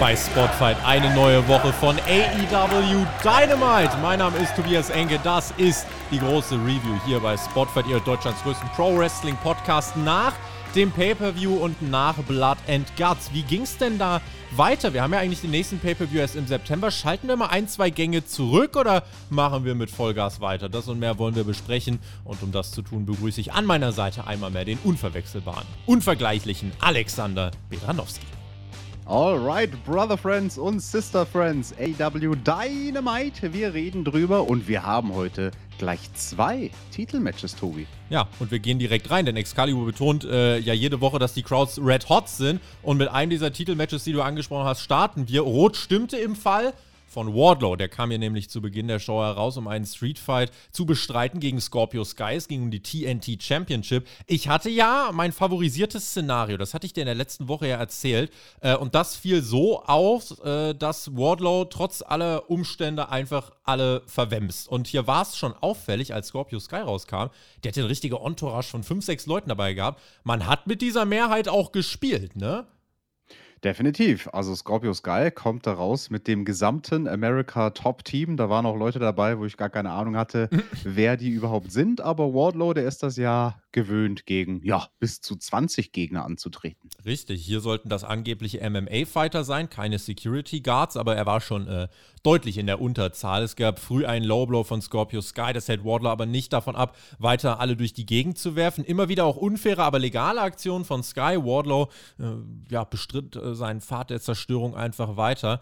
bei Spotfight, eine neue Woche von AEW Dynamite. Mein Name ist Tobias Enke, das ist die große Review hier bei Spotfight, ihr Deutschlands größten Pro Wrestling Podcast nach dem Pay-Per-View und nach Blood and Guts. Wie ging es denn da weiter? Wir haben ja eigentlich den nächsten Pay-Per-View erst im September. Schalten wir mal ein, zwei Gänge zurück oder machen wir mit Vollgas weiter? Das und mehr wollen wir besprechen. Und um das zu tun, begrüße ich an meiner Seite einmal mehr den unverwechselbaren, unvergleichlichen Alexander Beranowski. Alright, Brother Friends und Sister Friends, AW Dynamite, wir reden drüber und wir haben heute gleich zwei Titelmatches, Tobi. Ja, und wir gehen direkt rein, denn Excalibur betont äh, ja jede Woche, dass die Crowds red hot sind und mit einem dieser Titelmatches, die du angesprochen hast, starten wir. Rot stimmte im Fall von Wardlow. Der kam hier nämlich zu Beginn der Show heraus, um einen Streetfight zu bestreiten gegen Scorpio Sky. Es ging um die TNT Championship. Ich hatte ja mein favorisiertes Szenario, das hatte ich dir in der letzten Woche ja erzählt. Äh, und das fiel so auf, äh, dass Wardlow trotz aller Umstände einfach alle verwemst. Und hier war es schon auffällig, als Scorpio Sky rauskam. Der hatte eine richtige Entourage von fünf, sechs Leuten dabei gehabt. Man hat mit dieser Mehrheit auch gespielt, ne? Definitiv. Also Scorpio Sky kommt da raus mit dem gesamten America Top Team. Da waren auch Leute dabei, wo ich gar keine Ahnung hatte, wer die überhaupt sind. Aber Wardlow, der ist das ja gewöhnt, gegen ja, bis zu 20 Gegner anzutreten. Richtig, hier sollten das angebliche MMA-Fighter sein, keine Security Guards, aber er war schon äh, deutlich in der Unterzahl. Es gab früh einen Lowblow von Scorpio Sky, das hält Wardlow aber nicht davon ab, weiter alle durch die Gegend zu werfen. Immer wieder auch unfaire, aber legale Aktionen von Sky. Wardlow äh, ja, bestritt äh, seinen Pfad der Zerstörung einfach weiter.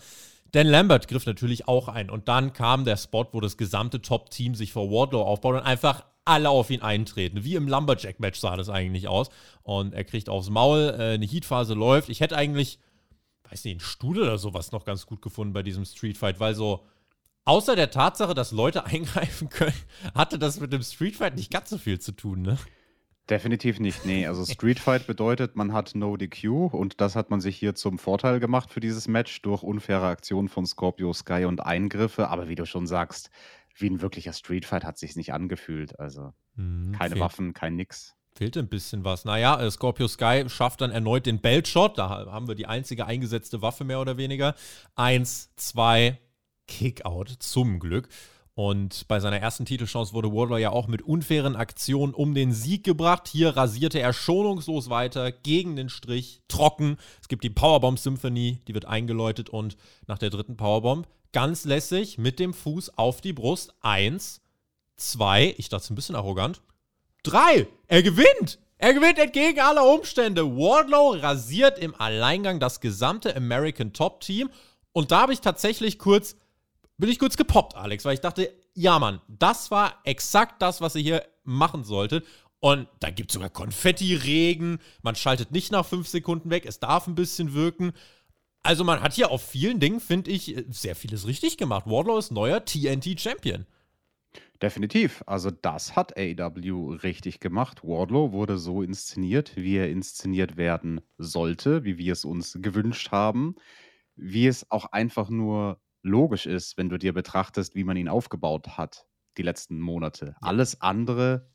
Dan Lambert griff natürlich auch ein und dann kam der Spot, wo das gesamte Top-Team sich vor Wardlow aufbaut und einfach alle auf ihn eintreten. Wie im Lumberjack-Match sah das eigentlich aus. Und er kriegt aufs Maul, äh, eine Heatphase läuft. Ich hätte eigentlich, weiß nicht, einen Stuhl oder sowas noch ganz gut gefunden bei diesem Streetfight, weil so, außer der Tatsache, dass Leute eingreifen können, hatte das mit dem Streetfight nicht ganz so viel zu tun, ne? Definitiv nicht, nee. Also Streetfight bedeutet, man hat No DQ und das hat man sich hier zum Vorteil gemacht für dieses Match durch unfaire Aktionen von Scorpio Sky und Eingriffe. Aber wie du schon sagst, wie ein wirklicher Streetfight hat sich nicht angefühlt. Also hm, keine fehlt, Waffen, kein Nix. Fehlt ein bisschen was. Naja, äh, Scorpio Sky schafft dann erneut den Belt-Shot. Da haben wir die einzige eingesetzte Waffe mehr oder weniger. Eins, zwei, Kickout, zum Glück. Und bei seiner ersten Titelchance wurde Wardlow ja auch mit unfairen Aktionen um den Sieg gebracht. Hier rasierte er schonungslos weiter gegen den Strich, trocken. Es gibt die Powerbomb Symphony, die wird eingeläutet und nach der dritten Powerbomb ganz lässig mit dem Fuß auf die Brust. Eins, zwei, ich dachte es ein bisschen arrogant. Drei, er gewinnt! Er gewinnt entgegen aller Umstände. Wardlow rasiert im Alleingang das gesamte American Top Team. Und da habe ich tatsächlich kurz, bin ich kurz gepoppt, Alex, weil ich dachte, ja, Mann, das war exakt das, was ihr hier machen solltet. Und da gibt es sogar Konfetti-Regen. Man schaltet nicht nach fünf Sekunden weg. Es darf ein bisschen wirken. Also man hat hier auf vielen Dingen, finde ich, sehr vieles richtig gemacht. Wardlow ist neuer TNT-Champion. Definitiv. Also das hat AEW richtig gemacht. Wardlow wurde so inszeniert, wie er inszeniert werden sollte, wie wir es uns gewünscht haben, wie es auch einfach nur logisch ist, wenn du dir betrachtest, wie man ihn aufgebaut hat die letzten Monate. Alles andere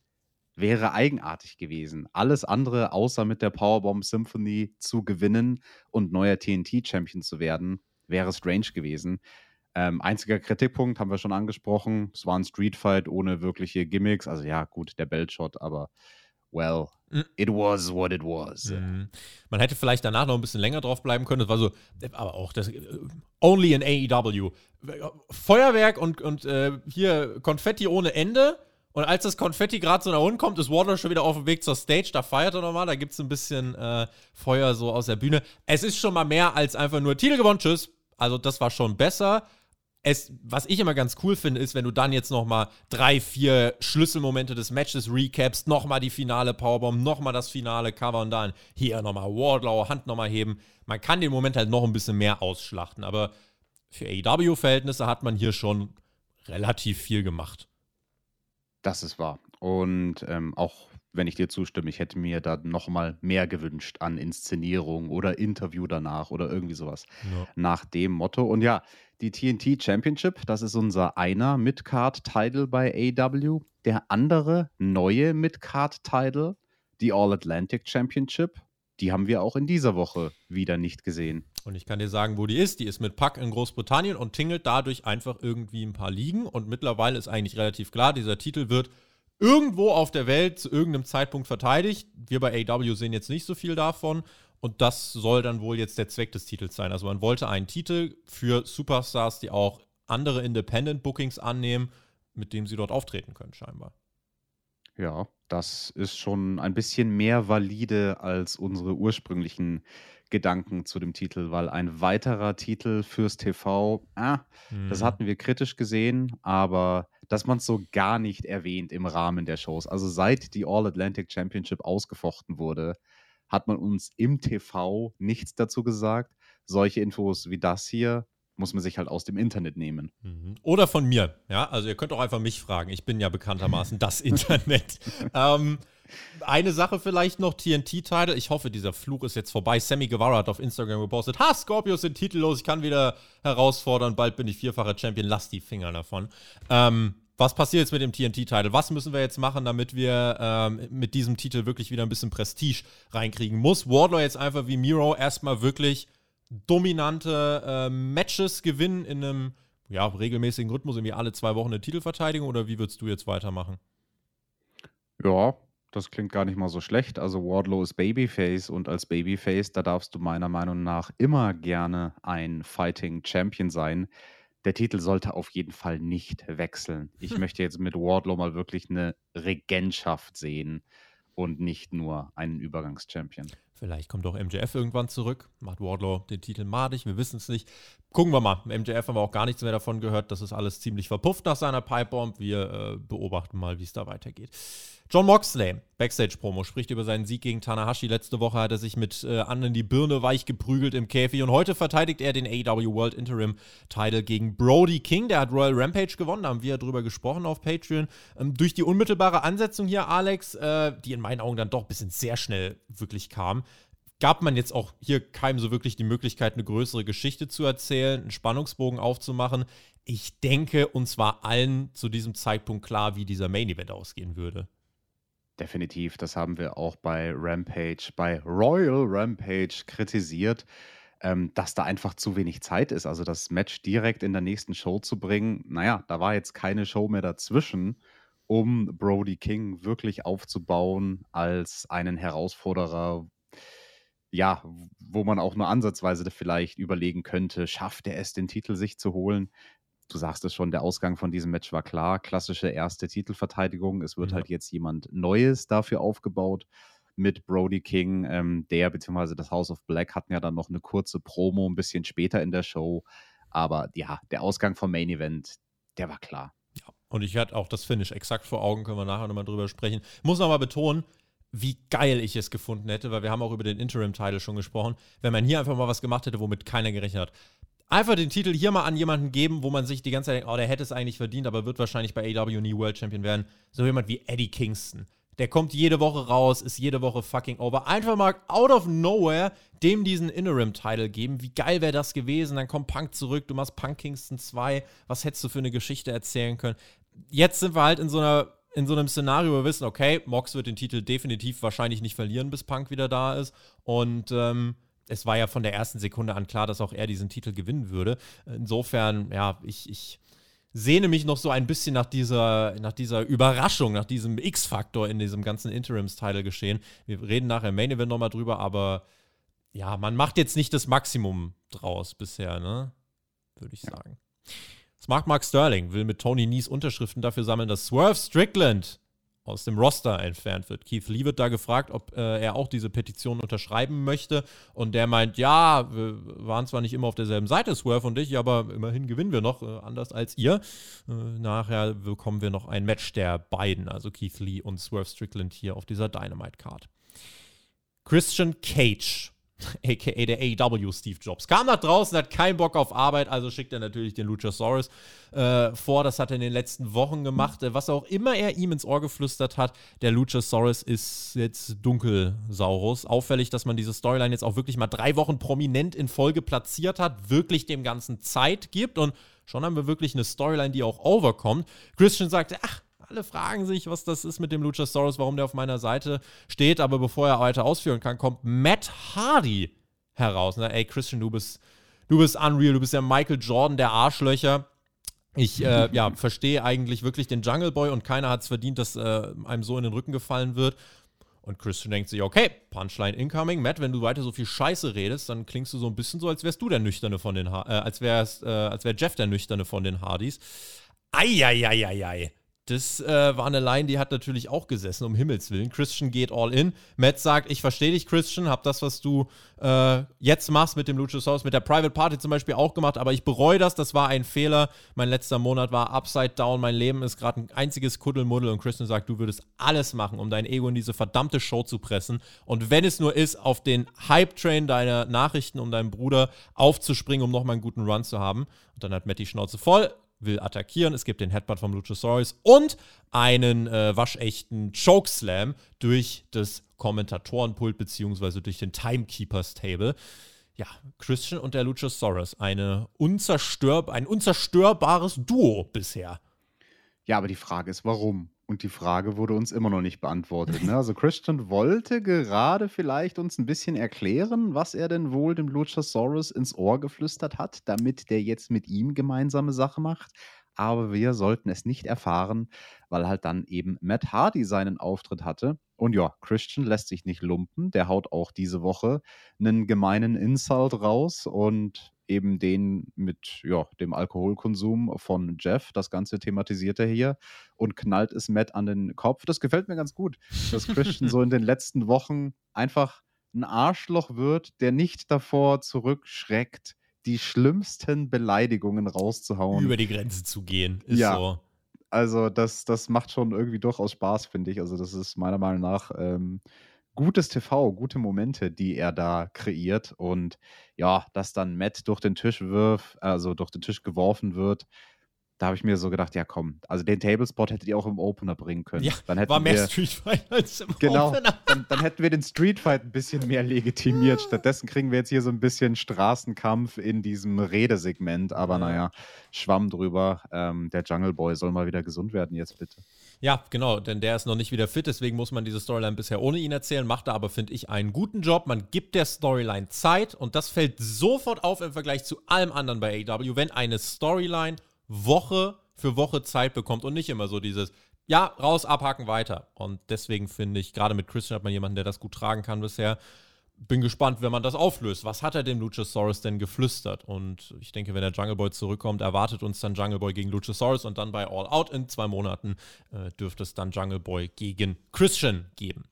wäre eigenartig gewesen. Alles andere, außer mit der Powerbomb Symphony zu gewinnen und neuer TNT-Champion zu werden, wäre strange gewesen. Ähm, einziger Kritikpunkt haben wir schon angesprochen. Es war ein Streetfight ohne wirkliche Gimmicks. Also ja, gut, der Beltshot, aber well, mhm. it was what it was. Mhm. Man hätte vielleicht danach noch ein bisschen länger drauf bleiben können. Das war so, aber auch das äh, only in AEW. Feuerwerk und, und äh, hier Konfetti ohne Ende und als das Konfetti gerade so nach unten kommt, ist Wardlow schon wieder auf dem Weg zur Stage. Da feiert er nochmal. Da gibt es ein bisschen äh, Feuer so aus der Bühne. Es ist schon mal mehr als einfach nur Titel gewonnen. Tschüss. Also, das war schon besser. Es, was ich immer ganz cool finde, ist, wenn du dann jetzt nochmal drei, vier Schlüsselmomente des Matches recaps, nochmal die finale Powerbomb, nochmal das finale Cover und dann hier nochmal Wardlow, Hand nochmal heben. Man kann den Moment halt noch ein bisschen mehr ausschlachten, aber für AEW-Verhältnisse hat man hier schon relativ viel gemacht. Das ist wahr. Und ähm, auch wenn ich dir zustimme, ich hätte mir da noch mal mehr gewünscht an Inszenierung oder Interview danach oder irgendwie sowas Ja. nach dem Motto. Und ja, die TNT Championship, das ist unser einer Mid-Card-Title bei AW. Der andere neue Mid-Card-Title, die All-Atlantic Championship, die haben wir auch in dieser Woche wieder nicht gesehen. Und ich kann dir sagen, wo die ist. Die ist mit Pack in Großbritannien und tingelt dadurch einfach irgendwie ein paar Ligen. Und mittlerweile ist eigentlich relativ klar, dieser Titel wird irgendwo auf der Welt zu irgendeinem Zeitpunkt verteidigt. Wir bei AW sehen jetzt nicht so viel davon. Und das soll dann wohl jetzt der Zweck des Titels sein. Also man wollte einen Titel für Superstars, die auch andere Independent-Bookings annehmen, mit dem sie dort auftreten können, scheinbar. Ja, das ist schon ein bisschen mehr valide als unsere ursprünglichen Gedanken zu dem Titel, weil ein weiterer Titel fürs TV, ah, das Mhm. hatten wir kritisch gesehen, aber dass man es so gar nicht erwähnt im Rahmen der Shows. Also seit die All-Atlantic Championship ausgefochten wurde, hat man uns im TV nichts dazu gesagt. Solche Infos wie das hier muss man sich halt aus dem Internet nehmen. Mhm. Oder von mir, ja. Also ihr könnt auch einfach mich fragen. Ich bin ja bekanntermaßen das Internet. ähm, eine Sache vielleicht noch, TNT-Title. Ich hoffe, dieser Fluch ist jetzt vorbei. Sammy Guevara hat auf Instagram gepostet, ha, Scorpios sind titellos, ich kann wieder herausfordern, bald bin ich vierfacher Champion, lass die Finger davon. Ähm, was passiert jetzt mit dem TNT-Title? Was müssen wir jetzt machen, damit wir ähm, mit diesem Titel wirklich wieder ein bisschen Prestige reinkriegen? Muss Wardlow jetzt einfach wie Miro erstmal wirklich dominante äh, Matches gewinnen in einem ja, regelmäßigen Rhythmus, irgendwie alle zwei Wochen eine Titelverteidigung oder wie würdest du jetzt weitermachen? Ja, das klingt gar nicht mal so schlecht. Also Wardlow ist Babyface und als Babyface, da darfst du meiner Meinung nach immer gerne ein Fighting Champion sein. Der Titel sollte auf jeden Fall nicht wechseln. Ich möchte jetzt mit Wardlow mal wirklich eine Regentschaft sehen und nicht nur einen Übergangschampion. Vielleicht kommt auch MJF irgendwann zurück, macht Wardlow den Titel madig, wir wissen es nicht. Gucken wir mal. MJF haben wir auch gar nichts mehr davon gehört. Das ist alles ziemlich verpufft nach seiner Pipebomb. Wir äh, beobachten mal, wie es da weitergeht. John Moxley, Backstage-Promo, spricht über seinen Sieg gegen Tanahashi. Letzte Woche hat er sich mit äh, anderen die Birne weich geprügelt im Käfig und heute verteidigt er den AEW World Interim Title gegen Brody King. Der hat Royal Rampage gewonnen, da haben wir drüber gesprochen auf Patreon. Ähm, durch die unmittelbare Ansetzung hier, Alex, äh, die in meinen Augen dann doch ein bisschen sehr schnell wirklich kam, gab man jetzt auch hier keinem so wirklich die Möglichkeit, eine größere Geschichte zu erzählen, einen Spannungsbogen aufzumachen. Ich denke, uns war allen zu diesem Zeitpunkt klar, wie dieser Main Event ausgehen würde. Definitiv, das haben wir auch bei Rampage, bei Royal Rampage kritisiert, ähm, dass da einfach zu wenig Zeit ist. Also das Match direkt in der nächsten Show zu bringen, naja, da war jetzt keine Show mehr dazwischen, um Brody King wirklich aufzubauen als einen Herausforderer, ja, wo man auch nur ansatzweise vielleicht überlegen könnte, schafft er es, den Titel sich zu holen? Du sagst es schon, der Ausgang von diesem Match war klar. Klassische erste Titelverteidigung. Es wird Ja. halt jetzt jemand Neues dafür aufgebaut mit Brody King. Ähm, der bzw. das House of Black hatten ja dann noch eine kurze Promo ein bisschen später in der Show. Aber ja, der Ausgang vom Main Event, der war klar. Und ich hatte auch das Finish exakt vor Augen, können wir nachher nochmal drüber sprechen. Muss nochmal betonen, wie geil ich es gefunden hätte, weil wir haben auch über den Interim-Title schon gesprochen, wenn man hier einfach mal was gemacht hätte, womit keiner gerechnet hat. Einfach den Titel hier mal an jemanden geben, wo man sich die ganze Zeit denkt, oh, der hätte es eigentlich verdient, aber wird wahrscheinlich bei AW nie World Champion werden. So jemand wie Eddie Kingston. Der kommt jede Woche raus, ist jede Woche fucking over. Einfach mal out of nowhere dem diesen Interim-Title geben. Wie geil wäre das gewesen? Dann kommt Punk zurück, du machst Punk Kingston 2. Was hättest du für eine Geschichte erzählen können? Jetzt sind wir halt in so einer in so einem Szenario, wo wir wissen, okay, Mox wird den Titel definitiv wahrscheinlich nicht verlieren, bis Punk wieder da ist. Und ähm, es war ja von der ersten Sekunde an klar, dass auch er diesen Titel gewinnen würde. Insofern, ja, ich, ich sehne mich noch so ein bisschen nach dieser, nach dieser Überraschung, nach diesem X-Faktor in diesem ganzen Interims-Title geschehen. Wir reden nachher im Main Event nochmal drüber, aber ja, man macht jetzt nicht das Maximum draus bisher, ne? Würde ich sagen. Smart Mark Sterling will mit Tony Nies Unterschriften dafür sammeln, dass Swerve Strickland aus dem Roster entfernt wird. Keith Lee wird da gefragt, ob äh, er auch diese Petition unterschreiben möchte. Und der meint, ja, wir waren zwar nicht immer auf derselben Seite, Swerve und ich, aber immerhin gewinnen wir noch, äh, anders als ihr. Äh, nachher bekommen wir noch ein Match der beiden, also Keith Lee und Swerve Strickland hier auf dieser Dynamite-Card. Christian Cage aka der AEW Steve Jobs. Kam nach draußen, hat keinen Bock auf Arbeit, also schickt er natürlich den Luchasaurus äh, vor. Das hat er in den letzten Wochen gemacht. Äh, was auch immer er ihm ins Ohr geflüstert hat, der Luchasaurus ist jetzt Dunkelsaurus. Auffällig, dass man diese Storyline jetzt auch wirklich mal drei Wochen prominent in Folge platziert hat, wirklich dem Ganzen Zeit gibt und schon haben wir wirklich eine Storyline, die auch overkommt. Christian sagte, ach, alle fragen sich, was das ist mit dem Luchasaurus, warum der auf meiner Seite steht. Aber bevor er weiter ausführen kann, kommt Matt Hardy heraus. Na, ey, Christian, du bist, du bist unreal. Du bist ja Michael Jordan der Arschlöcher. Ich äh, ja, verstehe eigentlich wirklich den Jungle Boy und keiner hat es verdient, dass äh, einem so in den Rücken gefallen wird. Und Christian denkt sich, okay, Punchline incoming. Matt, wenn du weiter so viel Scheiße redest, dann klingst du so ein bisschen so, als wärst du der Nüchterne von den, ha äh, als wärst, äh, als wär Jeff der Nüchterne von den Hardys. Eieieiei. Das äh, war eine Line, die hat natürlich auch gesessen, um Himmels Willen. Christian geht all in. Matt sagt, ich verstehe dich, Christian, hab das, was du äh, jetzt machst mit dem Luchasaurus, mit der Private Party zum Beispiel auch gemacht, aber ich bereue das, das war ein Fehler. Mein letzter Monat war upside down, mein Leben ist gerade ein einziges Kuddelmuddel und Christian sagt, du würdest alles machen, um dein Ego in diese verdammte Show zu pressen und wenn es nur ist, auf den Hype-Train deiner Nachrichten um deinen Bruder aufzuspringen, um nochmal einen guten Run zu haben. Und dann hat Matt die Schnauze voll, will attackieren. Es gibt den Headbutt vom Luchasaurus und einen äh, waschechten Chokeslam durch das Kommentatorenpult beziehungsweise durch den Timekeepers Table. Ja, Christian und der Luchasaurus, eine unzerstörb ein unzerstörbares Duo bisher. Ja, aber die Frage ist, warum? Und die Frage wurde uns immer noch nicht beantwortet. Ne? Also Christian wollte gerade vielleicht uns ein bisschen erklären, was er denn wohl dem Luchasaurus ins Ohr geflüstert hat, damit der jetzt mit ihm gemeinsame Sache macht. Aber wir sollten es nicht erfahren, weil halt dann eben Matt Hardy seinen Auftritt hatte. Und ja, Christian lässt sich nicht lumpen. Der haut auch diese Woche einen gemeinen Insult raus und eben den mit ja, dem Alkoholkonsum von Jeff. Das Ganze thematisiert er hier und knallt es Matt an den Kopf. Das gefällt mir ganz gut, dass Christian so in den letzten Wochen einfach ein Arschloch wird, der nicht davor zurückschreckt, die schlimmsten Beleidigungen rauszuhauen. Über die Grenze zu gehen, ist ja. so. Also, das, das macht schon irgendwie durchaus Spaß, finde ich. Also, das ist meiner Meinung nach ähm, gutes TV, gute Momente, die er da kreiert. Und ja, dass dann Matt durch den Tisch wirft, also durch den Tisch geworfen wird, da habe ich mir so gedacht, ja komm, also den Tablespot hättet ihr auch im Opener bringen können. Ja, dann hätten war mehr wir, Street Fight als im genau, Opener. Dann, dann, hätten wir den Street Fight ein bisschen mehr legitimiert. Stattdessen kriegen wir jetzt hier so ein bisschen Straßenkampf in diesem Redesegment. Aber ja. naja, Schwamm drüber. Ähm, der Jungle Boy soll mal wieder gesund werden jetzt bitte. Ja, genau, denn der ist noch nicht wieder fit, deswegen muss man diese Storyline bisher ohne ihn erzählen, macht er aber, finde ich, einen guten Job. Man gibt der Storyline Zeit und das fällt sofort auf im Vergleich zu allem anderen bei AW, wenn eine Storyline Woche für Woche Zeit bekommt und nicht immer so dieses, ja, raus, abhaken, weiter. Und deswegen finde ich, gerade mit Christian hat man jemanden, der das gut tragen kann bisher. Bin gespannt, wenn man das auflöst. Was hat er dem Luchasaurus denn geflüstert? Und ich denke, wenn der Jungle Boy zurückkommt, erwartet uns dann Jungle Boy gegen Luchasaurus und dann bei All Out in zwei Monaten äh, dürfte es dann Jungle Boy gegen Christian geben.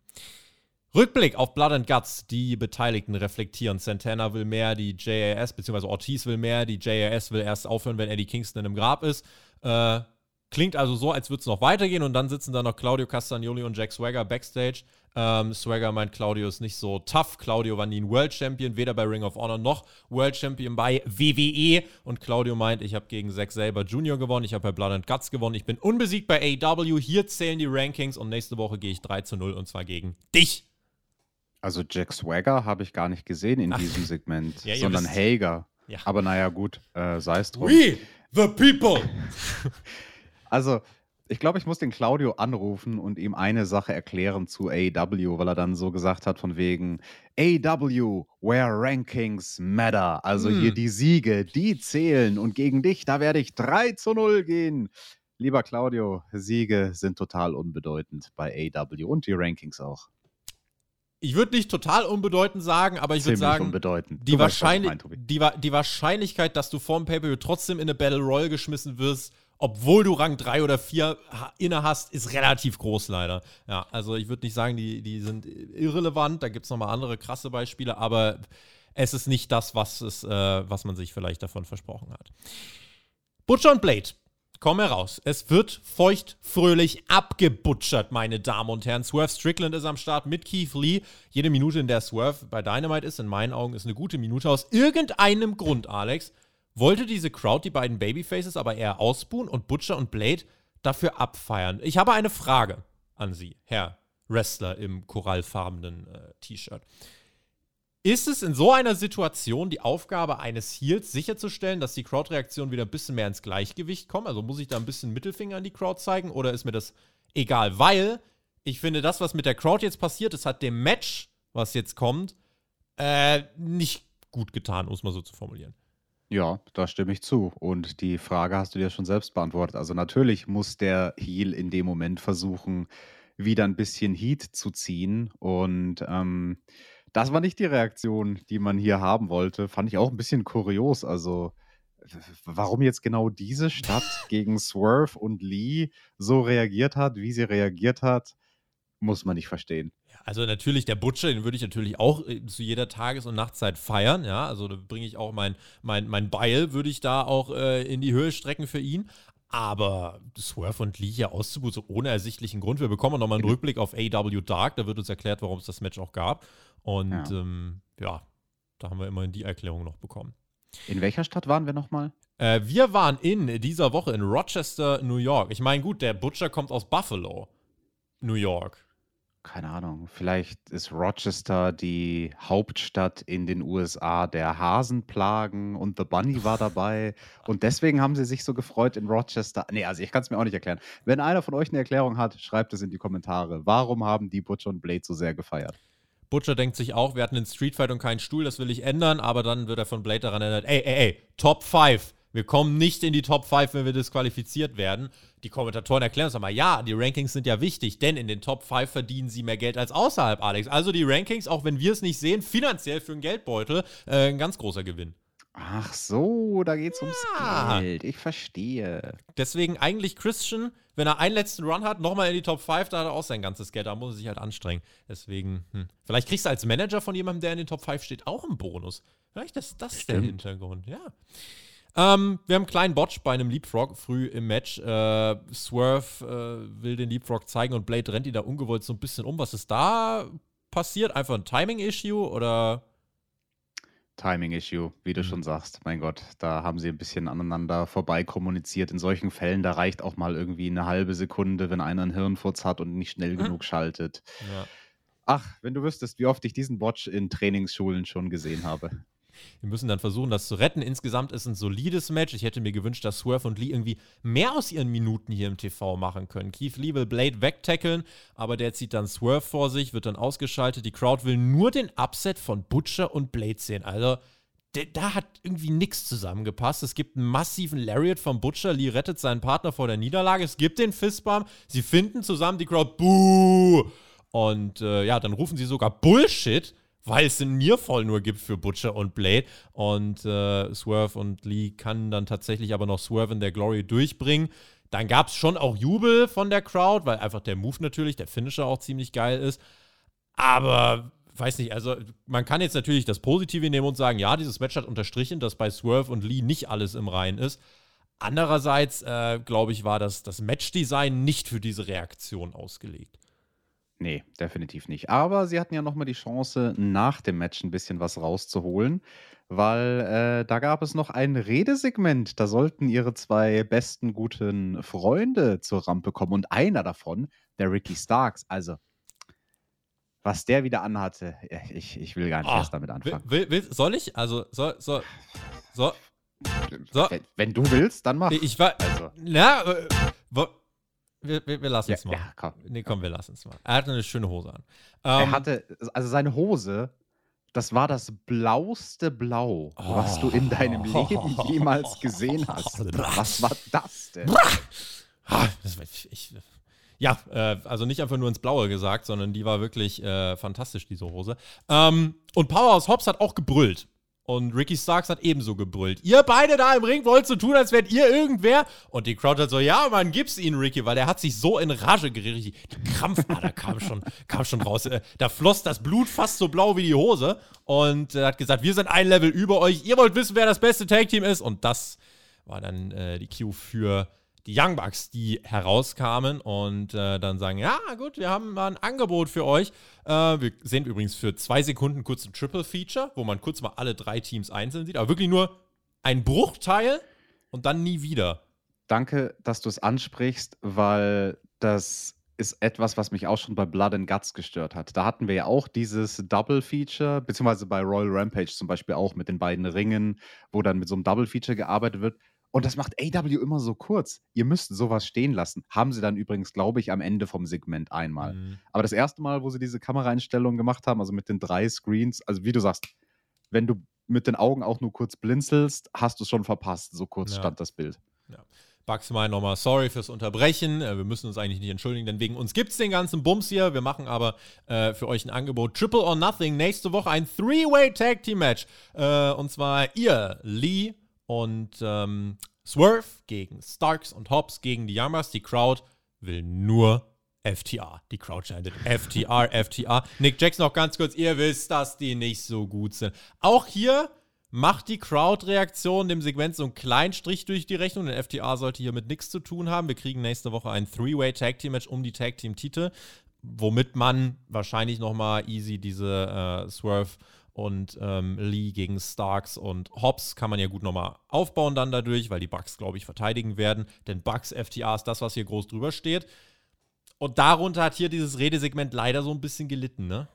Rückblick auf Blood and Guts. Die Beteiligten reflektieren. Santana will mehr, die JAS, beziehungsweise Ortiz will mehr, die JAS will erst aufhören, wenn Eddie Kingston in einem Grab ist. Äh, klingt also so, als würde es noch weitergehen und dann sitzen da noch Claudio Castagnoli und Jack Swagger backstage. Ähm, Swagger meint, Claudio ist nicht so tough. Claudio war nie ein World Champion, weder bei Ring of Honor noch World Champion bei WWE. Und Claudio meint, ich habe gegen Zack Saber Jr. gewonnen, ich habe bei Blood and Guts gewonnen, ich bin unbesiegt bei AEW. Hier zählen die Rankings und nächste Woche gehe ich 3 zu 0 und zwar gegen dich. Also Jack Swagger habe ich gar nicht gesehen in Ach. diesem Segment, ja, sondern Hager. Ja. Aber naja, gut, äh, sei es drum. We, the people! also, ich glaube, ich muss den Claudio anrufen und ihm eine Sache erklären zu AW, weil er dann so gesagt hat von wegen AW, where rankings matter. Also hm. hier die Siege, die zählen und gegen dich, da werde ich 3 zu 0 gehen. Lieber Claudio, Siege sind total unbedeutend bei AW und die Rankings auch ich würde nicht total unbedeutend sagen, aber ich würde sagen. Die, Wahrscheinlich die, die, Wahrscheinlichkeit, dass du vor dem Pay-Per-View trotzdem in eine Battle Royale geschmissen wirst, obwohl du Rang 3 oder 4 inne hast, ist relativ groß leider. Ja, also ich würde nicht sagen, die, die sind irrelevant, da gibt es nochmal andere krasse Beispiele, aber es ist nicht das, was, es, äh, was man sich vielleicht davon versprochen hat. Butcher und Blade komm heraus. Es wird feucht fröhlich abgebutschert, meine Damen und Herren. Swerve Strickland ist am Start mit Keith Lee. Jede Minute, in der Swerve bei Dynamite ist, in meinen Augen, ist eine gute Minute. Aus irgendeinem Grund, Alex, wollte diese Crowd die beiden Babyfaces aber eher ausbuhen und Butcher und Blade dafür abfeiern. Ich habe eine Frage an Sie, Herr Wrestler im korallfarbenen äh, T-Shirt. Ist es in so einer Situation die Aufgabe eines Heels sicherzustellen, dass die Crowd-Reaktionen wieder ein bisschen mehr ins Gleichgewicht kommen? Also muss ich da ein bisschen Mittelfinger an die Crowd zeigen oder ist mir das egal? Weil ich finde, das, was mit der Crowd jetzt passiert ist, hat dem Match, was jetzt kommt, äh, nicht gut getan, um es mal so zu formulieren. Ja, da stimme ich zu. Und die Frage hast du dir schon selbst beantwortet. Also natürlich muss der Heel in dem Moment versuchen, wieder ein bisschen Heat zu ziehen. Und ähm, das war nicht die Reaktion, die man hier haben wollte. Fand ich auch ein bisschen kurios. Also, warum jetzt genau diese Stadt gegen Swerve und Lee so reagiert hat, wie sie reagiert hat, muss man nicht verstehen. Also natürlich, der Butcher, den würde ich natürlich auch äh, zu jeder Tages- und Nachtzeit feiern, ja. Also da bringe ich auch mein, mein, mein Beil, würde ich da auch äh, in die Höhe strecken für ihn. Aber Swerve und Lee hier auszubuchen, so ohne ersichtlichen Grund. Wir bekommen nochmal einen Rückblick auf AW Dark, da wird uns erklärt, warum es das Match auch gab. Und ja, ähm, ja da haben wir immerhin die Erklärung noch bekommen. In welcher Stadt waren wir nochmal? Äh, wir waren in dieser Woche in Rochester, New York. Ich meine, gut, der Butcher kommt aus Buffalo, New York keine Ahnung, vielleicht ist Rochester die Hauptstadt in den USA der Hasenplagen und The Bunny war dabei und deswegen haben sie sich so gefreut in Rochester. Nee, also ich kann es mir auch nicht erklären. Wenn einer von euch eine Erklärung hat, schreibt es in die Kommentare. Warum haben die Butcher und Blade so sehr gefeiert? Butcher denkt sich auch, wir hatten einen Streetfight und keinen Stuhl, das will ich ändern, aber dann wird er von Blade daran erinnert, ey, ey, ey, Top 5. Wir kommen nicht in die Top 5, wenn wir disqualifiziert werden. Die Kommentatoren erklären uns aber, ja, die Rankings sind ja wichtig, denn in den Top 5 verdienen sie mehr Geld als außerhalb, Alex. Also die Rankings, auch wenn wir es nicht sehen, finanziell für einen Geldbeutel äh, ein ganz großer Gewinn. Ach so, da geht es ums Geld. Ich verstehe. Deswegen eigentlich Christian, wenn er einen letzten Run hat, nochmal in die Top 5, da hat er auch sein ganzes Geld. Da muss er sich halt anstrengen. Deswegen, hm. vielleicht kriegst du als Manager von jemandem, der in den Top 5 steht, auch einen Bonus. Vielleicht ist das Stimmt. der Hintergrund, ja. Ähm, wir haben einen kleinen Botch bei einem Leapfrog früh im Match. Äh, Swerve äh, will den Leapfrog zeigen und Blade rennt ihn da ungewollt so ein bisschen um. Was ist da passiert? Einfach ein Timing-Issue oder? Timing-Issue, wie du mhm. schon sagst. Mein Gott, da haben sie ein bisschen aneinander vorbei kommuniziert. In solchen Fällen, da reicht auch mal irgendwie eine halbe Sekunde, wenn einer einen Hirnfurz hat und nicht schnell mhm. genug schaltet. Ja. Ach, wenn du wüsstest, wie oft ich diesen Botch in Trainingsschulen schon gesehen habe. Wir müssen dann versuchen, das zu retten. Insgesamt ist ein solides Match. Ich hätte mir gewünscht, dass Swerve und Lee irgendwie mehr aus ihren Minuten hier im TV machen können. Keith Lee will Blade wegtackeln, aber der zieht dann Swerve vor sich, wird dann ausgeschaltet. Die Crowd will nur den Upset von Butcher und Blade sehen. Also, da hat irgendwie nichts zusammengepasst. Es gibt einen massiven Lariat vom Butcher. Lee rettet seinen Partner vor der Niederlage. Es gibt den Fistbump. Sie finden zusammen die Crowd. Buh! Und äh, ja, dann rufen sie sogar Bullshit weil es einen Nearfall nur gibt für Butcher und Blade. Und äh, Swerve und Lee kann dann tatsächlich aber noch Swerve in der Glory durchbringen. Dann gab es schon auch Jubel von der Crowd, weil einfach der Move natürlich, der Finisher auch ziemlich geil ist. Aber weiß nicht, also man kann jetzt natürlich das Positive nehmen und sagen, ja, dieses Match hat unterstrichen, dass bei Swerve und Lee nicht alles im Reinen ist. Andererseits, äh, glaube ich, war das, das Matchdesign nicht für diese Reaktion ausgelegt. Nee, definitiv nicht. Aber sie hatten ja nochmal die Chance, nach dem Match ein bisschen was rauszuholen, weil äh, da gab es noch ein Redesegment. Da sollten ihre zwei besten guten Freunde zur Rampe kommen und einer davon, der Ricky Starks. Also, was der wieder anhatte, ich, ich will gar nicht oh, erst damit anfangen. Will, will, soll ich? Also, soll, soll, soll, so. Wenn, wenn, du willst, dann mach. Ich war. Also. Na, äh, wir, wir, wir lassen es ja, mal. Ja, komm. Nee, komm, wir lassen es mal. Er hatte eine schöne Hose an. Ähm, er hatte, also seine Hose, das war das blauste Blau, oh, was du in deinem Leben jemals gesehen hast. Was war das denn? Ah, das war, ich, ja, äh, also nicht einfach nur ins Blaue gesagt, sondern die war wirklich äh, fantastisch, diese Hose. Ähm, und Powerhouse Hobbs hat auch gebrüllt. Und Ricky Starks hat ebenso gebrüllt. Ihr beide da im Ring wollt so tun, als wärt ihr irgendwer. Und die Crowd hat so, ja, man, gib's ihn, Ricky, weil der hat sich so in Rage gerichtet. Die Krampfader kam schon, kam schon raus. Äh, da floss das Blut fast so blau wie die Hose. Und er hat gesagt, wir sind ein Level über euch. Ihr wollt wissen, wer das beste Tag-Team ist. Und das war dann äh, die Cue für die Young Bucks, die herauskamen und äh, dann sagen, ja gut, wir haben mal ein Angebot für euch. Äh, wir sehen übrigens für zwei Sekunden kurz ein Triple Feature, wo man kurz mal alle drei Teams einzeln sieht, aber wirklich nur ein Bruchteil und dann nie wieder. Danke, dass du es ansprichst, weil das ist etwas, was mich auch schon bei Blood and Guts gestört hat. Da hatten wir ja auch dieses Double Feature, beziehungsweise bei Royal Rampage zum Beispiel auch mit den beiden Ringen, wo dann mit so einem Double Feature gearbeitet wird. Und das macht AW immer so kurz. Ihr müsst sowas stehen lassen. Haben sie dann übrigens, glaube ich, am Ende vom Segment einmal. Mhm. Aber das erste Mal, wo sie diese Kameraeinstellung gemacht haben, also mit den drei Screens, also wie du sagst, wenn du mit den Augen auch nur kurz blinzelst, hast du es schon verpasst. So kurz ja. stand das Bild. Ja. Bugs meinen nochmal sorry fürs Unterbrechen. Äh, wir müssen uns eigentlich nicht entschuldigen, denn wegen uns gibt es den ganzen Bums hier. Wir machen aber äh, für euch ein Angebot Triple or Nothing. Nächste Woche ein Three-Way Tag Team Match. Äh, und zwar ihr, Lee, und ähm, Swerve gegen Starks und Hobbs gegen die Young Die Crowd will nur FTR. Die Crowd schneidet FTR, FTR. Nick Jackson noch ganz kurz. Ihr wisst, dass die nicht so gut sind. Auch hier macht die Crowd-Reaktion dem Segment so einen kleinen Strich durch die Rechnung, denn FTR sollte hier mit nichts zu tun haben. Wir kriegen nächste Woche ein Three-Way-Tag-Team-Match um die Tag-Team-Titel, womit man wahrscheinlich nochmal easy diese äh, Swerve und ähm, Lee gegen Starks und Hobbs kann man ja gut nochmal aufbauen dann dadurch, weil die Bugs, glaube ich, verteidigen werden. Denn Bugs FTA ist das, was hier groß drüber steht. Und darunter hat hier dieses Redesegment leider so ein bisschen gelitten, ne?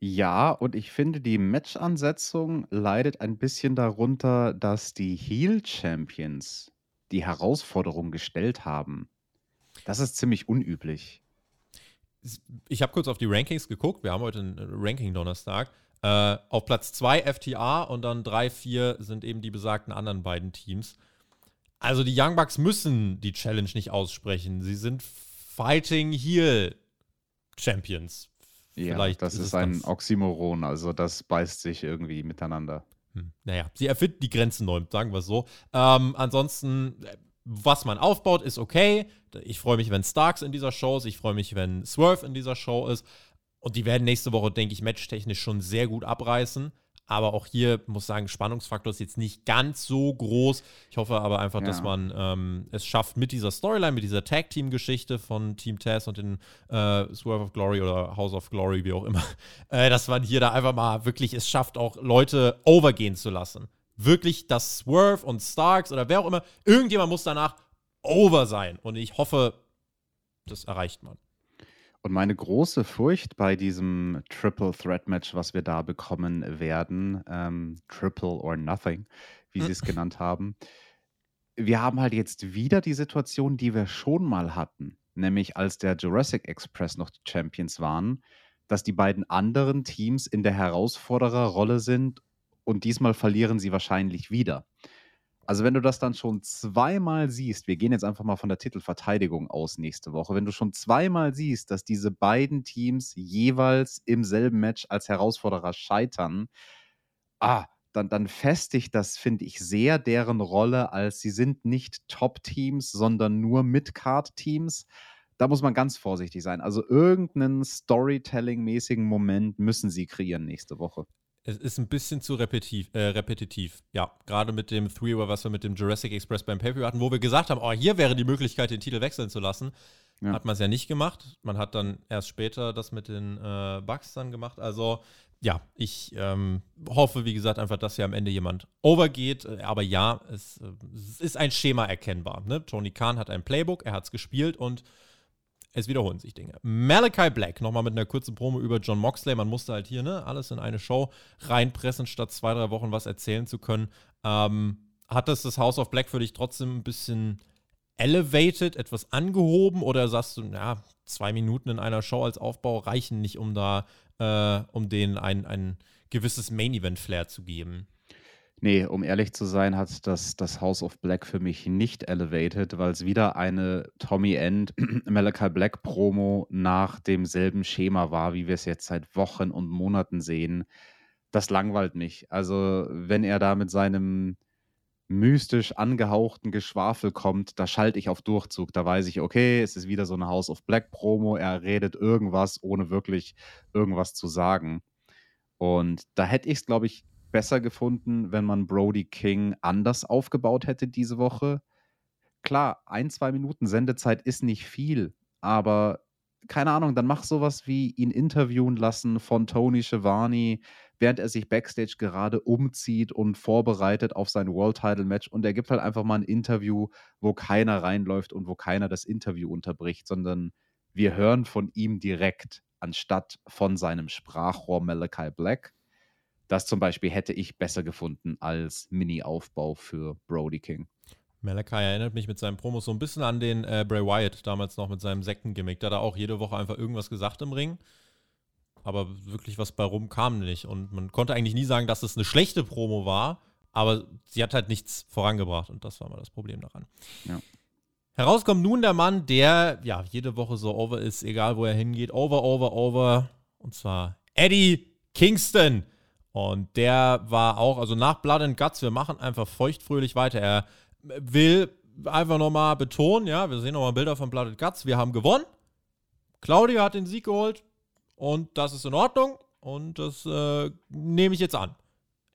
Ja, und ich finde, die Match-Ansetzung leidet ein bisschen darunter, dass die Heel-Champions die Herausforderung gestellt haben. Das ist ziemlich unüblich. Ich habe kurz auf die Rankings geguckt. Wir haben heute einen Ranking-Donnerstag. Äh, auf Platz 2 FTA und dann 3, 4 sind eben die besagten anderen beiden Teams. Also die Young Bucks müssen die Challenge nicht aussprechen. Sie sind Fighting Heel Champions. Ja, Vielleicht das ist, ist ein Oxymoron, also das beißt sich irgendwie miteinander. Hm. Naja, sie erfinden die Grenzen neu, sagen wir es so. Ähm, ansonsten, was man aufbaut, ist okay. Ich freue mich, wenn Starks in dieser Show ist. Ich freue mich, wenn Swerve in dieser Show ist. Und die werden nächste Woche, denke ich, matchtechnisch schon sehr gut abreißen. Aber auch hier muss ich sagen, Spannungsfaktor ist jetzt nicht ganz so groß. Ich hoffe aber einfach, ja. dass man ähm, es schafft mit dieser Storyline, mit dieser Tag-Team-Geschichte von Team Tess und den äh, Swerve of Glory oder House of Glory, wie auch immer, äh, dass man hier da einfach mal wirklich es schafft, auch Leute overgehen zu lassen. Wirklich, dass Swerve und Starks oder wer auch immer, irgendjemand muss danach over sein. Und ich hoffe, das erreicht man. Und meine große Furcht bei diesem Triple Threat Match, was wir da bekommen werden, ähm, Triple or Nothing, wie sie es genannt haben, wir haben halt jetzt wieder die Situation, die wir schon mal hatten, nämlich als der Jurassic Express noch die Champions waren, dass die beiden anderen Teams in der Herausfordererrolle sind und diesmal verlieren sie wahrscheinlich wieder. Also wenn du das dann schon zweimal siehst, wir gehen jetzt einfach mal von der Titelverteidigung aus nächste Woche, wenn du schon zweimal siehst, dass diese beiden Teams jeweils im selben Match als Herausforderer scheitern, ah, dann, dann festigt das, finde ich, sehr deren Rolle, als sie sind nicht Top-Teams, sondern nur Mid-Card-Teams. Da muss man ganz vorsichtig sein. Also irgendeinen Storytelling-mäßigen Moment müssen sie kreieren nächste Woche. Es ist ein bisschen zu repetitiv. Äh, repetitiv. Ja, gerade mit dem Three-Way, was wir mit dem Jurassic Express beim pay hatten, wo wir gesagt haben, oh, hier wäre die Möglichkeit, den Titel wechseln zu lassen. Ja. Hat man es ja nicht gemacht. Man hat dann erst später das mit den äh, Bugs dann gemacht. Also, ja, ich ähm, hoffe, wie gesagt, einfach, dass hier am Ende jemand overgeht. Aber ja, es, es ist ein Schema erkennbar. Ne? Tony Khan hat ein Playbook, er hat es gespielt und es wiederholen sich Dinge. Malachi Black, nochmal mit einer kurzen Promo über John Moxley. Man musste halt hier ne, alles in eine Show reinpressen, statt zwei, drei Wochen was erzählen zu können. Ähm, hat das das House of Black für dich trotzdem ein bisschen elevated, etwas angehoben oder sagst du, ja, zwei Minuten in einer Show als Aufbau reichen nicht, um da, äh, um denen ein, ein gewisses Main-Event-Flair zu geben? Nee, um ehrlich zu sein, hat das, das House of Black für mich nicht elevated, weil es wieder eine Tommy End Malachi Black Promo nach demselben Schema war, wie wir es jetzt seit Wochen und Monaten sehen. Das langweilt mich. Also, wenn er da mit seinem mystisch angehauchten Geschwafel kommt, da schalte ich auf Durchzug. Da weiß ich, okay, es ist wieder so eine House of Black Promo. Er redet irgendwas, ohne wirklich irgendwas zu sagen. Und da hätte ich es, glaube ich, besser gefunden, wenn man Brody King anders aufgebaut hätte diese Woche. klar, ein, zwei Minuten Sendezeit ist nicht viel, aber keine Ahnung, dann mach sowas wie ihn interviewen lassen von Tony Schiavone, während er sich backstage gerade umzieht und vorbereitet auf sein World Title Match und er gibt halt einfach mal ein Interview, wo keiner reinläuft und wo keiner das Interview unterbricht, sondern wir hören von ihm direkt anstatt von seinem Sprachrohr Malachi Black. Das zum Beispiel hätte ich besser gefunden als Mini-Aufbau für Brody King. Malachi erinnert mich mit seinem Promos so ein bisschen an den äh, Bray Wyatt damals noch mit seinem Sektengimmick. Da hat er auch jede Woche einfach irgendwas gesagt im Ring. Aber wirklich was bei rum kam nicht. Und man konnte eigentlich nie sagen, dass es eine schlechte Promo war. Aber sie hat halt nichts vorangebracht. Und das war mal das Problem daran. Ja. Herauskommt nun der Mann, der ja jede Woche so over ist, egal wo er hingeht. Over, over, over. Und zwar Eddie Kingston. Und der war auch, also nach Blood and Guts, wir machen einfach feuchtfröhlich weiter. Er will einfach nochmal betonen, ja, wir sehen nochmal Bilder von Blood and Guts, wir haben gewonnen. Claudia hat den Sieg geholt und das ist in Ordnung und das äh, nehme ich jetzt an.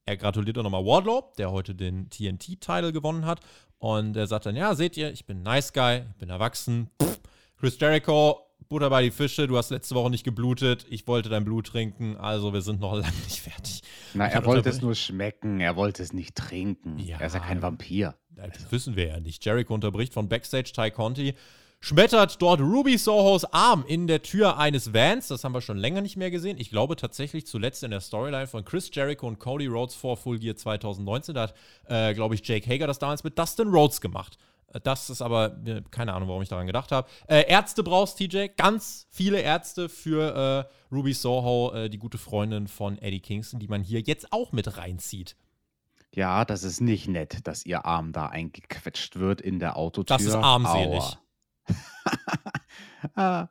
Er gratuliert auch nochmal Wardlow, der heute den TNT-Title gewonnen hat. Und er sagt dann, ja, seht ihr, ich bin Nice Guy, ich bin erwachsen. Pff, Chris Jericho, Butter bei die Fische, du hast letzte Woche nicht geblutet, ich wollte dein Blut trinken, also wir sind noch lange nicht fertig. Na, er wollte es nur schmecken, er wollte es nicht trinken. Ja, er ist ja kein Vampir. Das wissen wir ja nicht. Jericho unterbricht von Backstage Ty Conti, schmettert dort Ruby Sohos Arm in der Tür eines Vans. Das haben wir schon länger nicht mehr gesehen. Ich glaube tatsächlich zuletzt in der Storyline von Chris Jericho und Cody Rhodes vor Full Gear 2019. Da hat, äh, glaube ich, Jake Hager das damals mit Dustin Rhodes gemacht. Das ist aber, keine Ahnung, warum ich daran gedacht habe. Äh, Ärzte brauchst, TJ. Ganz viele Ärzte für äh, Ruby Soho, äh, die gute Freundin von Eddie Kingston, die man hier jetzt auch mit reinzieht. Ja, das ist nicht nett, dass ihr Arm da eingequetscht wird in der Autotür. Das ist armselig. Ah.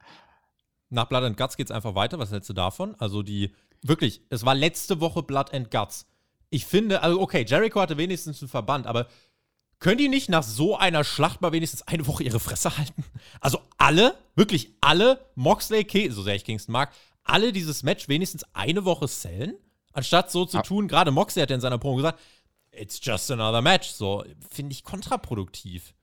Nach Blood and Guts geht es einfach weiter. Was hältst du davon? Also die, wirklich, es war letzte Woche Blood and Guts. Ich finde, also okay, Jericho hatte wenigstens einen Verband, aber können die nicht nach so einer Schlacht mal wenigstens eine Woche ihre Fresse halten? Also alle, wirklich alle, Moxley, K so sehr ich Kingston mag, alle dieses Match wenigstens eine Woche sellen? Anstatt so zu ja. tun, gerade Moxley hat ja in seiner Promo gesagt, it's just another match. So, finde ich kontraproduktiv.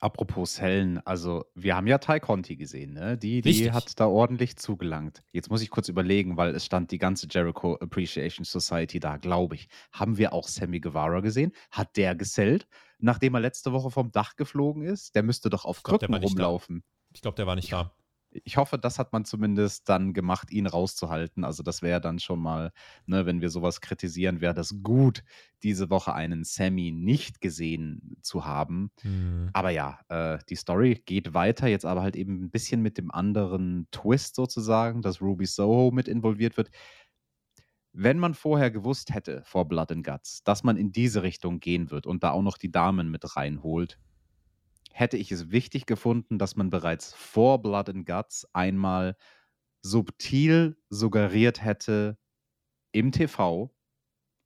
Apropos Hellen, also wir haben ja Tai Conti gesehen, ne? Die, die hat da ordentlich zugelangt. Jetzt muss ich kurz überlegen, weil es stand die ganze Jericho Appreciation Society da, glaube ich. Haben wir auch Sammy Guevara gesehen? Hat der gesellt, nachdem er letzte Woche vom Dach geflogen ist? Der müsste doch auf Krücken rumlaufen. Ich glaube, der war nicht da ich hoffe, das hat man zumindest dann gemacht, ihn rauszuhalten. Also das wäre dann schon mal, ne, wenn wir sowas kritisieren, wäre das gut, diese Woche einen Sammy nicht gesehen zu haben. Mhm. Aber ja, äh, die Story geht weiter, jetzt aber halt eben ein bisschen mit dem anderen Twist sozusagen, dass Ruby Soho mit involviert wird. Wenn man vorher gewusst hätte, vor Blood and Guts, dass man in diese Richtung gehen wird und da auch noch die Damen mit reinholt, hätte ich es wichtig gefunden, dass man bereits vor Blood and Guts einmal subtil suggeriert hätte im TV,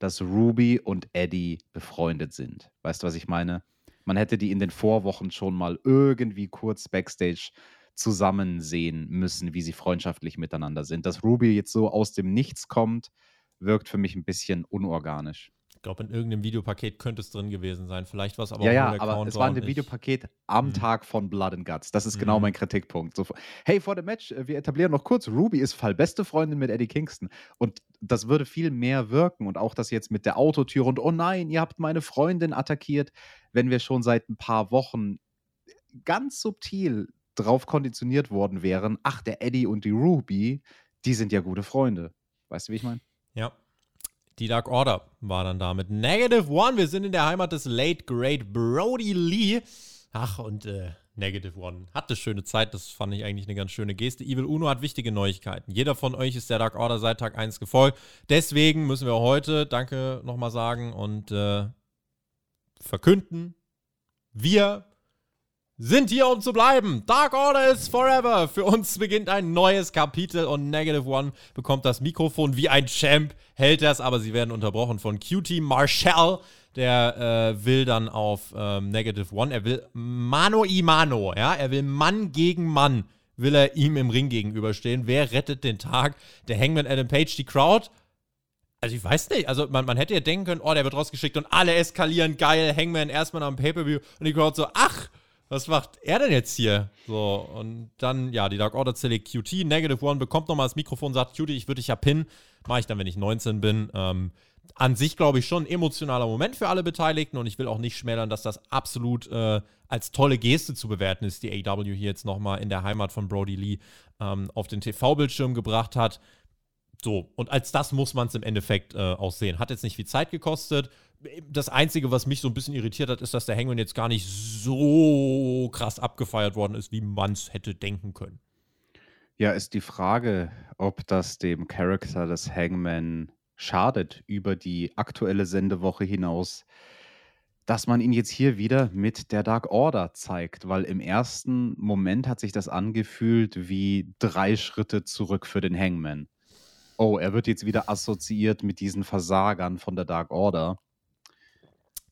dass Ruby und Eddie befreundet sind. Weißt du, was ich meine? Man hätte die in den Vorwochen schon mal irgendwie kurz backstage zusammen sehen müssen, wie sie freundschaftlich miteinander sind. Dass Ruby jetzt so aus dem Nichts kommt, wirkt für mich ein bisschen unorganisch. Ich glaube, in irgendeinem Videopaket könnte es drin gewesen sein. Vielleicht war es aber ja, auch ja, aber es war ein Videopaket am mhm. Tag von Blood and Guts. Das ist genau mhm. mein Kritikpunkt. So, hey, vor dem Match, äh, wir etablieren noch kurz, Ruby ist fallbeste Freundin mit Eddie Kingston. Und das würde viel mehr wirken. Und auch das jetzt mit der Autotür und oh nein, ihr habt meine Freundin attackiert, wenn wir schon seit ein paar Wochen ganz subtil drauf konditioniert worden wären, ach, der Eddie und die Ruby, die sind ja gute Freunde. Weißt du, wie ich meine? Ja, die Dark Order war dann da mit Negative One. Wir sind in der Heimat des Late Great Brody Lee. Ach, und äh, Negative One hatte schöne Zeit. Das fand ich eigentlich eine ganz schöne Geste. Evil Uno hat wichtige Neuigkeiten. Jeder von euch ist der Dark Order seit Tag 1 gefolgt. Deswegen müssen wir heute Danke nochmal sagen und äh, verkünden. Wir sind hier, um zu bleiben. Dark Order is forever. Für uns beginnt ein neues Kapitel und Negative One bekommt das Mikrofon wie ein Champ, hält das, aber sie werden unterbrochen von QT Marshall. Der äh, will dann auf ähm, Negative One, er will Mano i Mano, ja, er will Mann gegen Mann, will er ihm im Ring gegenüberstehen. Wer rettet den Tag? Der Hangman Adam Page, die Crowd Also ich weiß nicht, also man, man hätte ja denken können, oh, der wird rausgeschickt und alle eskalieren, geil, Hangman erstmal am Pay-Per-View und die Crowd so, ach, was macht er denn jetzt hier? So, und dann, ja, die Dark Order Zelle QT, Negative One bekommt nochmal das Mikrofon, sagt, QT, ich würde dich ja pinnen, mache ich dann, wenn ich 19 bin. Ähm, an sich, glaube ich, schon ein emotionaler Moment für alle Beteiligten und ich will auch nicht schmälern, dass das absolut äh, als tolle Geste zu bewerten ist, die AW hier jetzt nochmal in der Heimat von Brody Lee ähm, auf den TV-Bildschirm gebracht hat. So, und als das muss man es im Endeffekt äh, auch sehen. Hat jetzt nicht viel Zeit gekostet. Das Einzige, was mich so ein bisschen irritiert hat, ist, dass der Hangman jetzt gar nicht so krass abgefeiert worden ist, wie man es hätte denken können. Ja, ist die Frage, ob das dem Charakter des Hangman schadet über die aktuelle Sendewoche hinaus, dass man ihn jetzt hier wieder mit der Dark Order zeigt, weil im ersten Moment hat sich das angefühlt wie drei Schritte zurück für den Hangman oh, er wird jetzt wieder assoziiert mit diesen Versagern von der Dark Order.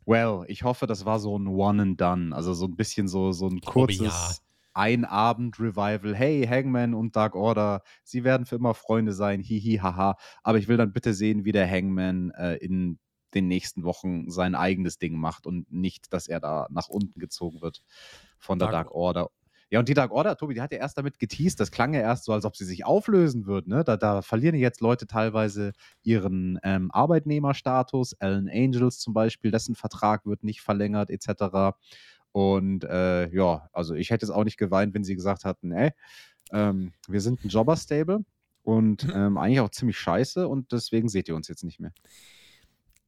Well, ich hoffe, das war so ein One and Done, also so ein bisschen so, so ein kurzes ja. Ein-Abend-Revival. Hey, Hangman und Dark Order, sie werden für immer Freunde sein, hihi, haha. Aber ich will dann bitte sehen, wie der Hangman äh, in den nächsten Wochen sein eigenes Ding macht und nicht, dass er da nach unten gezogen wird von der Dark, Dark Order. Ja, und die Dark Order, Tobi, die hat ja erst damit geteased, das klang ja erst so, als ob sie sich auflösen würden. Ne? Da, da verlieren jetzt Leute teilweise ihren ähm, Arbeitnehmerstatus. Alan Angels zum Beispiel, dessen Vertrag wird nicht verlängert, etc. Und äh, ja, also ich hätte es auch nicht geweint, wenn sie gesagt hatten, ey, ähm, wir sind ein Jobber-Stable und ähm, eigentlich auch ziemlich scheiße und deswegen seht ihr uns jetzt nicht mehr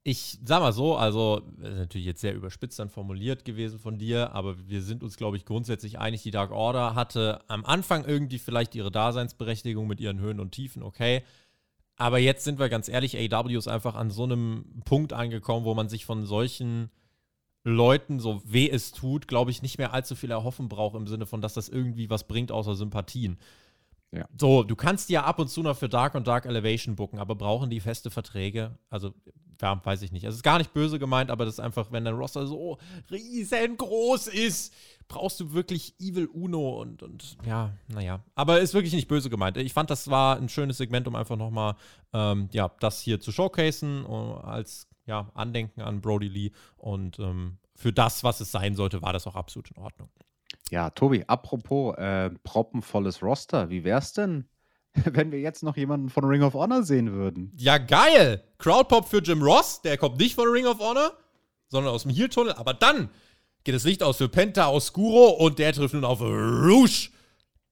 ich sag mal so, also natürlich jetzt sehr überspitzt dann formuliert gewesen von dir, aber wir sind uns, glaube ich, grundsätzlich einig, die Dark Order hatte am Anfang irgendwie vielleicht ihre Daseinsberechtigung mit ihren Höhen und Tiefen, okay. Aber jetzt sind wir ganz ehrlich, AW ist einfach an so einem Punkt angekommen, wo man sich von solchen Leuten, so weh es tut, glaube ich, nicht mehr allzu viel erhoffen braucht im Sinne von, dass das irgendwie was bringt außer Sympathien. Ja. So, du kannst ja ab und zu noch für Dark und Dark Elevation booken, aber brauchen die feste Verträge? Also ja, weiß ich nicht. Es ist gar nicht böse gemeint, aber das ist einfach, wenn dein Roster so riesengroß ist, brauchst du wirklich Evil Uno und, und ja, naja. Aber ist wirklich nicht böse gemeint. Ich fand, das war ein schönes Segment, um einfach nochmal, ähm, ja, das hier zu showcasen, uh, als, ja, Andenken an Brody Lee und ähm, für das, was es sein sollte, war das auch absolut in Ordnung. Ja, Tobi, apropos äh, proppenvolles Roster, wie wär's denn, wenn wir jetzt noch jemanden von Ring of Honor sehen würden. Ja, geil! Crowdpop für Jim Ross, der kommt nicht von Ring of Honor, sondern aus dem Heel-Tunnel. Aber dann geht das Licht aus für Penta Oscuro und der trifft nun auf Rouge.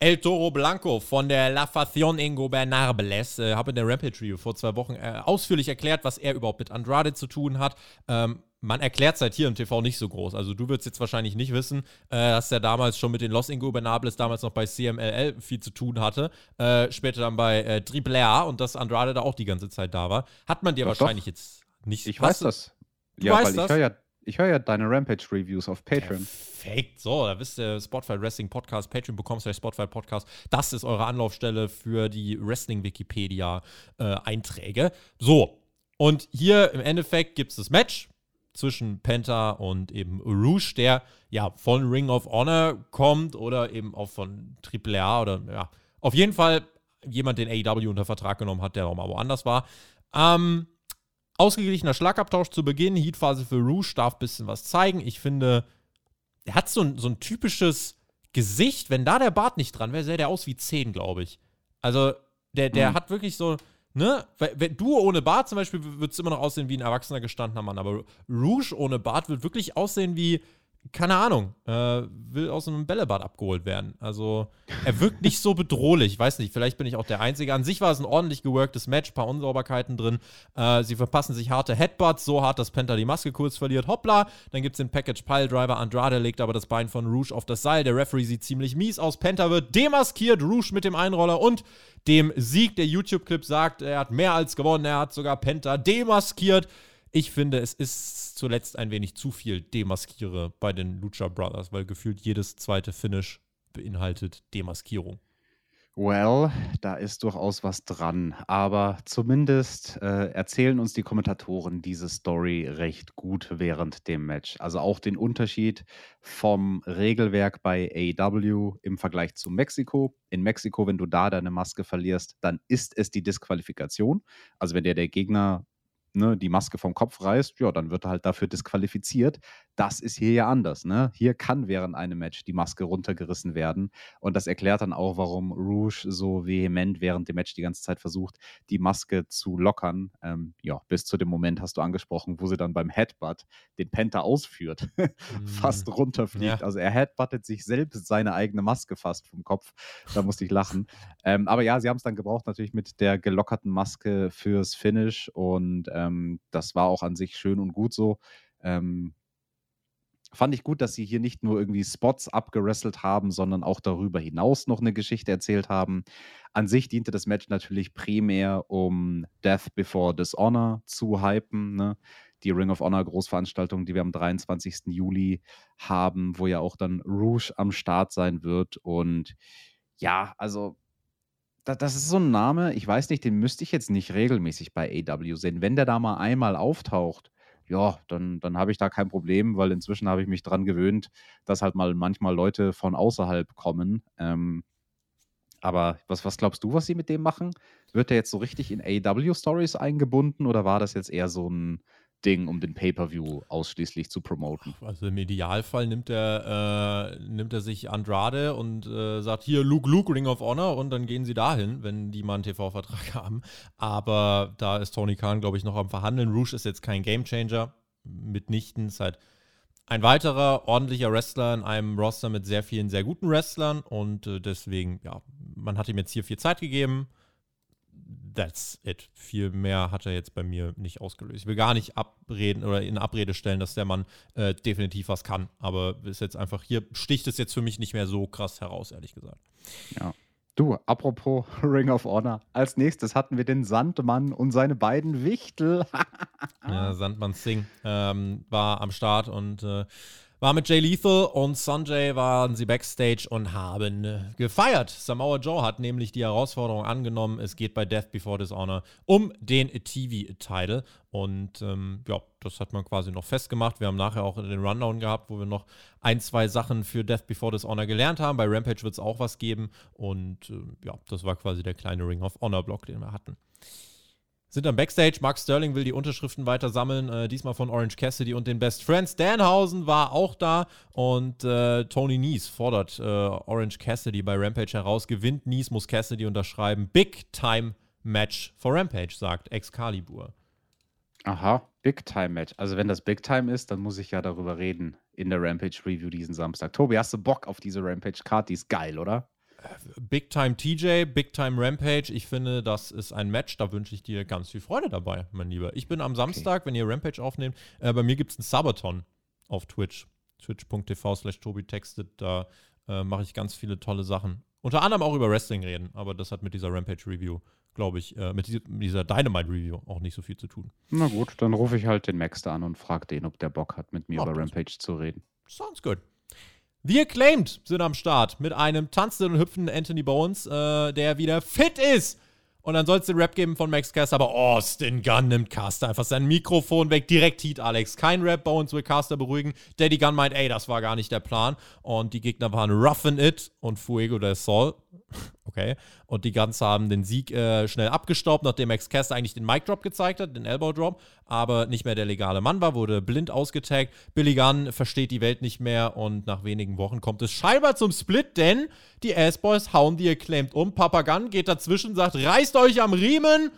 El Toro Blanco von der La Facion Ingobernables. Äh, habe in der Rampage Review vor zwei Wochen äh, ausführlich erklärt, was er überhaupt mit Andrade zu tun hat. Ähm, man erklärt seit hier im TV nicht so groß. Also du würdest jetzt wahrscheinlich nicht wissen, äh, dass der damals schon mit den Los Ingobernables damals noch bei CMLL viel zu tun hatte. Äh, später dann bei äh, Triple A und dass Andrade da auch die ganze Zeit da war. Hat man dir doch, wahrscheinlich doch. jetzt nicht. Ich weiß das. Du ja, weißt weil ich höre ja, hör ja deine Rampage-Reviews auf Patreon. Perfekt. So, da wisst ihr, Spotify Wrestling Podcast, Patreon bekommst du Spotify Podcast. Das ist eure Anlaufstelle für die Wrestling-Wikipedia-Einträge. Äh, so. Und hier im Endeffekt gibt es das Match zwischen Penta und eben Rouge, der ja von Ring of Honor kommt oder eben auch von AAA oder ja, auf jeden Fall jemand, den AEW unter Vertrag genommen hat, der auch mal woanders war. Ähm, ausgeglichener Schlagabtausch zu Beginn, Heatphase für Rouge darf ein bisschen was zeigen. Ich finde, er hat so ein, so ein typisches Gesicht, wenn da der Bart nicht dran wäre, sähe der aus wie 10, glaube ich. Also, der, der mhm. hat wirklich so, ne, wenn du ohne Bart zum Beispiel, würdest immer noch aussehen wie ein erwachsener gestandener Mann, aber Rouge ohne Bart wird wirklich aussehen wie, keine Ahnung, äh, will aus einem Bällebad abgeholt werden. Also, er wirkt nicht so bedrohlich. Ich weiß nicht, vielleicht bin ich auch der Einzige. An sich war es ein ordentlich geworktes Match, paar Unsauberkeiten drin. Äh, sie verpassen sich harte Headbutts, so hart, dass Penta die Maske kurz verliert. Hoppla, dann gibt es den Package Pile Driver. Andrade legt aber das Bein von Rouge auf das Seil. Der Referee sieht ziemlich mies aus. Penta wird demaskiert, Rouge mit dem Einroller und dem Sieg. Der YouTube-Clip sagt, er hat mehr als gewonnen. Er hat sogar Penta demaskiert. Ich finde, es ist zuletzt ein wenig zu viel Demaskiere bei den Lucha Brothers, weil gefühlt jedes zweite Finish beinhaltet Demaskierung. Well, da ist durchaus was dran. Aber zumindest äh, erzählen uns die Kommentatoren diese Story recht gut während dem Match. Also auch den Unterschied vom Regelwerk bei AEW im Vergleich zu Mexiko. In Mexiko, wenn du da deine Maske verlierst, dann ist es die Disqualifikation. Also wenn dir der Gegner ne, die Maske vom Kopf reißt, ja, dann wird er halt dafür disqualifiziert. Das ist hier ja anders. Ne? Hier kann während einem Match die Maske runtergerissen werden. Und das erklärt dann auch, warum Rouge so vehement während dem Match die ganze Zeit versucht, die Maske zu lockern. Ähm, ja, bis zu dem Moment hast du angesprochen, wo sie dann beim Headbutt den Penta ausführt, fast mhm. runterfliegt. Ja. Also er headbuttet sich selbst seine eigene Maske fast vom Kopf. Da musste ich lachen. Ähm, aber ja, sie haben es dann gebraucht natürlich mit der gelockerten Maske fürs Finish und ähm, das war auch an sich schön und gut so. Ähm, fand ich gut, dass sie hier nicht nur irgendwie Spots abgerasselt haben, sondern auch darüber hinaus noch eine Geschichte erzählt haben. An sich diente das Match natürlich primär, um Death Before Dishonor zu hypen. Ne? Die Ring of Honor Großveranstaltung, die wir am 23. Juli haben, wo ja auch dann Rouge am Start sein wird. Und ja, also das ist so ein Name, ich weiß nicht, den müsste ich jetzt nicht regelmäßig bei AW sehen. Wenn der da mal einmal auftaucht, ja, dann, dann habe ich da kein Problem, weil inzwischen habe ich mich dran gewöhnt, dass halt mal manchmal Leute von außerhalb kommen. Ähm, aber was, was glaubst du, was sie mit dem machen? Wird der jetzt so richtig in AW-Stories eingebunden oder war das jetzt eher so ein Ding, um den Pay-Per-View ausschließlich zu promoten. Also im Idealfall nimmt er, äh, nimmt er sich Andrade und äh, sagt, hier Luke Luke, Ring of Honor und dann gehen sie dahin, wenn die mal einen TV-Vertrag haben. Aber da ist Tony Khan, glaube ich, noch am Verhandeln. Rouge ist jetzt kein Gamechanger, mitnichten. Ist halt ein weiterer ordentlicher Wrestler in einem Roster mit sehr vielen, sehr guten Wrestlern und äh, deswegen, ja, man hat ihm jetzt hier viel Zeit gegeben that's it. Viel mehr hat er jetzt bei mir nicht ausgelöst. Ich will gar nicht abreden oder in Abrede stellen, dass der Mann äh, definitiv was kann. Aber ist jetzt einfach, hier sticht es jetzt für mich nicht mehr so krass heraus, ehrlich gesagt. Ja. Du, apropos Ring of Honor. Als nächstes hatten wir den Sandmann und seine beiden Wichtel. ja, Sandmann Singh ähm, war am Start und äh, war mit Jay Lethal und Sanjay waren sie backstage und haben gefeiert. Samoa Joe hat nämlich die Herausforderung angenommen. Es geht bei Death Before Dishonor um den TV-Title. Und ähm, ja, das hat man quasi noch festgemacht. Wir haben nachher auch den Rundown gehabt, wo wir noch ein, zwei Sachen für Death Before Dishonor gelernt haben. Bei Rampage wird es auch was geben. Und äh, ja, das war quasi der kleine Ring of Honor-Block, den wir hatten sind dann Backstage. Mark Sterling will die Unterschriften weiter sammeln, äh, diesmal von Orange Cassidy und den Best Friends. Danhausen war auch da und äh, Tony Nies fordert äh, Orange Cassidy bei Rampage heraus. Gewinnt Nies, muss Cassidy unterschreiben. Big Time Match for Rampage, sagt Excalibur. Aha, Big Time Match. Also wenn das Big Time ist, dann muss ich ja darüber reden in der Rampage Review diesen Samstag. Tobi, hast du Bock auf diese Rampage Card? Die ist geil, oder? Big Time TJ, Big Time Rampage. Ich finde, das ist ein Match, da wünsche ich dir ganz viel Freude dabei, mein Lieber. Ich bin am Samstag, okay. wenn ihr Rampage aufnehmt, äh, bei mir gibt es einen Sabaton auf Twitch. Twitch.tv slash Tobi textet. Da äh, mache ich ganz viele tolle Sachen. Unter anderem auch über Wrestling reden, aber das hat mit dieser Rampage Review, glaube ich, äh, mit dieser Dynamite Review auch nicht so viel zu tun. Na gut, dann rufe ich halt den Max da an und frage den, ob der Bock hat, mit mir oh, über Rampage zu reden. Sounds good. The Acclaimed sind am Start mit einem tanzenden und hüpfenden Anthony Bones, äh, der wieder fit ist. Und dann soll es den Rap geben von Max Caster, aber Austin Gunn nimmt Caster einfach sein Mikrofon weg. Direkt Heat Alex. Kein Rap, Bones will Caster beruhigen. Daddy Gunn meint, ey, das war gar nicht der Plan. Und die Gegner waren Roughen It und Fuego del Sol. Okay. Und die Guns haben den Sieg äh, schnell abgestaubt, nachdem Max Caster eigentlich den Mic Drop gezeigt hat, den Elbow Drop, aber nicht mehr der legale Mann war, wurde blind ausgetaggt. Billy Gunn versteht die Welt nicht mehr und nach wenigen Wochen kommt es scheinbar zum Split, denn die Ass-Boys hauen die Acclaimed um. Papa Gunn geht dazwischen, sagt, reißt euch am Riemen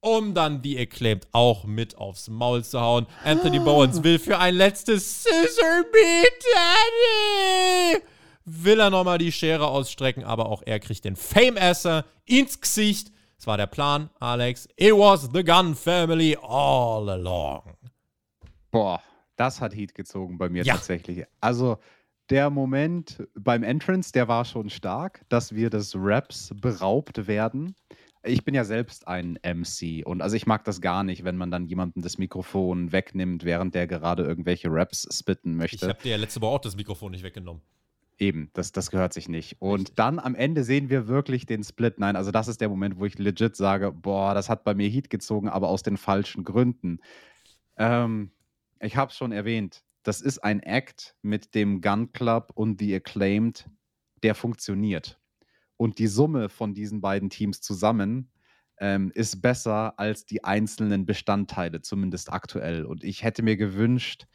um dann die Acclaimed auch mit aufs Maul zu hauen. Anthony Bowens will für ein letztes Scissor Beat Daddy will er nochmal die Schere ausstrecken, aber auch er kriegt den Fame-Esser ins Gesicht. Das war der Plan, Alex. It was the Gun Family all along. Boah, das hat Heat gezogen bei mir ja. tatsächlich. Also der Moment beim Entrance, der war schon stark, dass wir des Raps beraubt werden. Ich bin ja selbst ein MC und also ich mag das gar nicht, wenn man dann jemanden das Mikrofon wegnimmt, während der gerade irgendwelche Raps spitten möchte. Ich habe dir ja letzte Woche auch das Mikrofon nicht weggenommen. Eben, das, das gehört sich nicht. Und Richtig. dann am Ende sehen wir wirklich den Split. Nein, also das ist der Moment, wo ich legit sage, boah, das hat bei mir Heat gezogen, aber aus den falschen Gründen. Ähm, ich habe es schon erwähnt, das ist ein Act mit dem Gun Club und The Acclaimed, der funktioniert. Und die Summe von diesen beiden Teams zusammen ähm, ist besser als die einzelnen Bestandteile, zumindest aktuell. Und ich hätte mir gewünscht,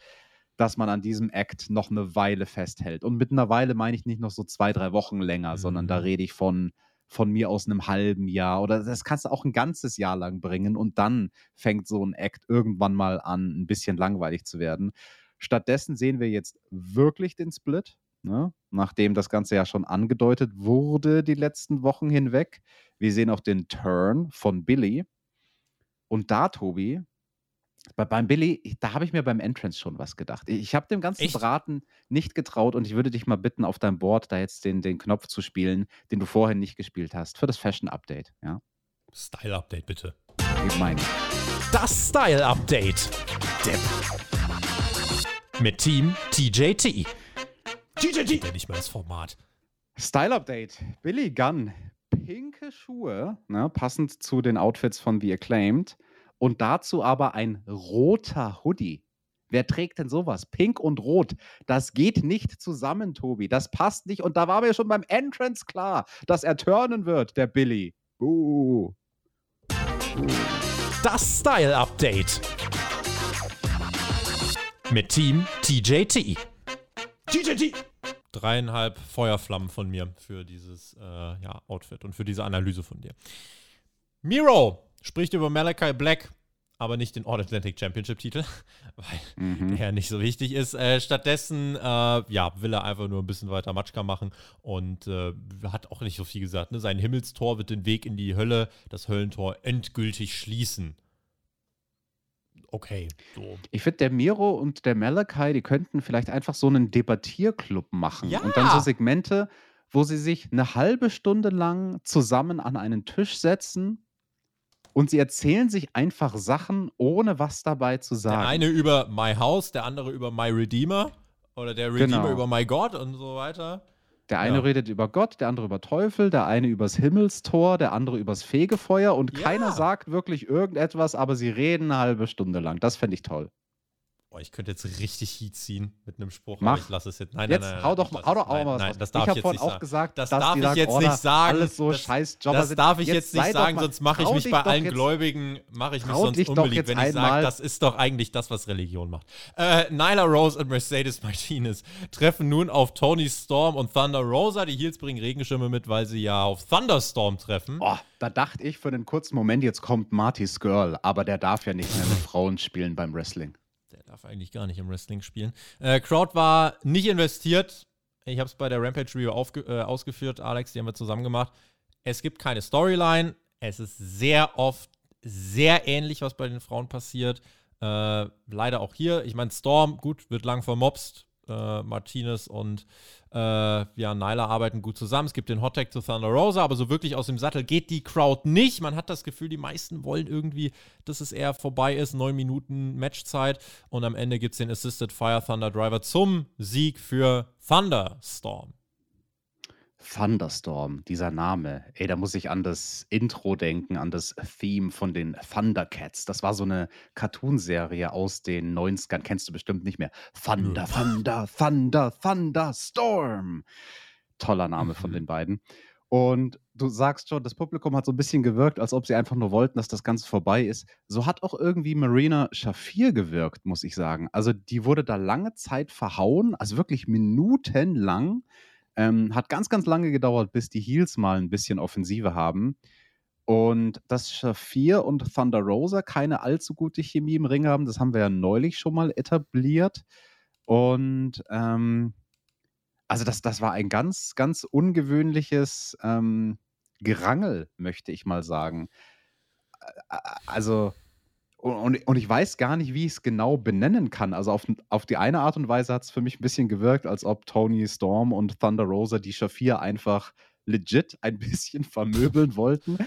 dass man an diesem Act noch eine Weile festhält. Und mit einer Weile meine ich nicht noch so zwei, drei Wochen länger, mhm. sondern da mhm. rede ich von, von mir aus einem halben Jahr oder das kannst du auch ein ganzes Jahr lang bringen und dann fängt so ein Act irgendwann mal an, ein bisschen langweilig zu werden. Stattdessen sehen wir jetzt wirklich den Split, ne? nachdem das Ganze ja schon angedeutet wurde die letzten Wochen hinweg. Wir sehen auch den Turn von Billy. Und da, Tobi, bei, beim Billy, da habe ich mir beim Entrance schon was gedacht. Ich habe dem ganzen Echt? Braten nicht getraut und ich würde dich mal bitten, auf deinem Board da jetzt den, den Knopf zu spielen, den du vorhin nicht gespielt hast, für das Fashion Update. Ja? Style Update, bitte. Ich meine. Das Style Update. Depp. Mit Team TJT. TJT. Ja nicht mal das Format. Style Update. Billy Gunn. Pinke Schuhe, ne, passend zu den Outfits von The Acclaimed. Und dazu aber ein roter Hoodie. Wer trägt denn sowas? Pink und Rot. Das geht nicht zusammen, Tobi. Das passt nicht. Und da war mir schon beim Entrance klar, dass er turnen wird, der Billy. Uh. Das Style Update. Mit Team TJT. TJT. Dreieinhalb Feuerflammen von mir für dieses äh, ja, Outfit und für diese Analyse von dir. Miro spricht über Malachi Black, aber nicht den All-Atlantic Championship-Titel, weil mhm. der nicht so wichtig ist. Äh, stattdessen, äh, ja, will er einfach nur ein bisschen weiter Matschka machen und äh, hat auch nicht so viel gesagt. Ne? Sein Himmelstor wird den Weg in die Hölle, das Höllentor, endgültig schließen. Okay, so. Ich finde, der Miro und der Malachi, die könnten vielleicht einfach so einen Debattierclub machen ja. und dann so Segmente, wo sie sich eine halbe Stunde lang zusammen an einen Tisch setzen und sie erzählen sich einfach Sachen, ohne was dabei zu sagen. Der eine über My House, der andere über My Redeemer oder der Redeemer genau. über My God und so weiter. Der eine ja. redet über Gott, der andere über Teufel, der eine übers Himmelstor, der andere übers Fegefeuer und ja. keiner sagt wirklich irgendetwas, aber sie reden eine halbe Stunde lang. Das fände ich toll. Boah, ich könnte jetzt richtig Heat ziehen mit einem Spruch, Mach. aber ich lasse es jetzt. Nein, jetzt nein, nein, hau doch, hau doch auch mal was nein, das darf ich, ich jetzt nicht auch sagen. gesagt, das darf ich jetzt nicht sagen. Alles so das, scheiß Jobber Das darf ich jetzt, nicht sagen, sonst mache ich mich bei allen Gläubigen, mache ich mich sonst unbeliebt, wenn ich sage, das ist doch eigentlich das, was Religion macht. Äh, Nyla Rose und Mercedes Martinez treffen nun auf Tony Storm und Thunder Rosa. Die Heels bringen Regenschirme mit, weil sie ja auf Thunderstorm treffen. Boah, da dachte ich für einen kurzen Moment, jetzt kommt Marty's Girl, aber der darf ja nicht mehr mit Frauen spielen beim Wrestling darf eigentlich gar nicht im Wrestling spielen. Äh, Crowd war nicht investiert. Ich habe es bei der Rampage Review äh, ausgeführt, Alex, die haben wir zusammen gemacht. Es gibt keine Storyline. Es ist sehr oft sehr ähnlich, was bei den Frauen passiert. Äh, leider auch hier. Ich meine, Storm, gut, wird lang vermobst äh, Martinez und äh, ja, Nyla arbeiten gut zusammen. Es gibt den Hot Tag zu Thunder Rosa, aber so wirklich aus dem Sattel geht die Crowd nicht. Man hat das Gefühl, die meisten wollen irgendwie, dass es eher vorbei ist. Neun Minuten Matchzeit und am Ende gibt es den Assisted Fire Thunder Driver zum Sieg für Thunderstorm. Thunderstorm, dieser Name. Ey, da muss ich an das Intro denken, an das Theme von den Thundercats. Das war so eine Cartoonserie aus den 90ern, kennst du bestimmt nicht mehr. Thunder, Thunder, Thunder, Thunderstorm. Toller Name von mhm. den beiden. Und du sagst schon, das Publikum hat so ein bisschen gewirkt, als ob sie einfach nur wollten, dass das Ganze vorbei ist. So hat auch irgendwie Marina Shafir gewirkt, muss ich sagen. Also die wurde da lange Zeit verhauen, also wirklich minutenlang. Ähm, hat ganz, ganz lange gedauert, bis die Heels mal ein bisschen Offensive haben. Und dass Shafir und Thunder Rosa keine allzu gute Chemie im Ring haben, das haben wir ja neulich schon mal etabliert. Und ähm, also das, das war ein ganz, ganz ungewöhnliches ähm, Gerangel, möchte ich mal sagen. Also und, und ich weiß gar nicht, wie ich es genau benennen kann. Also auf, auf die eine Art und Weise hat es für mich ein bisschen gewirkt, als ob Tony Storm und Thunder Rosa die Shafir einfach legit ein bisschen vermöbeln wollten.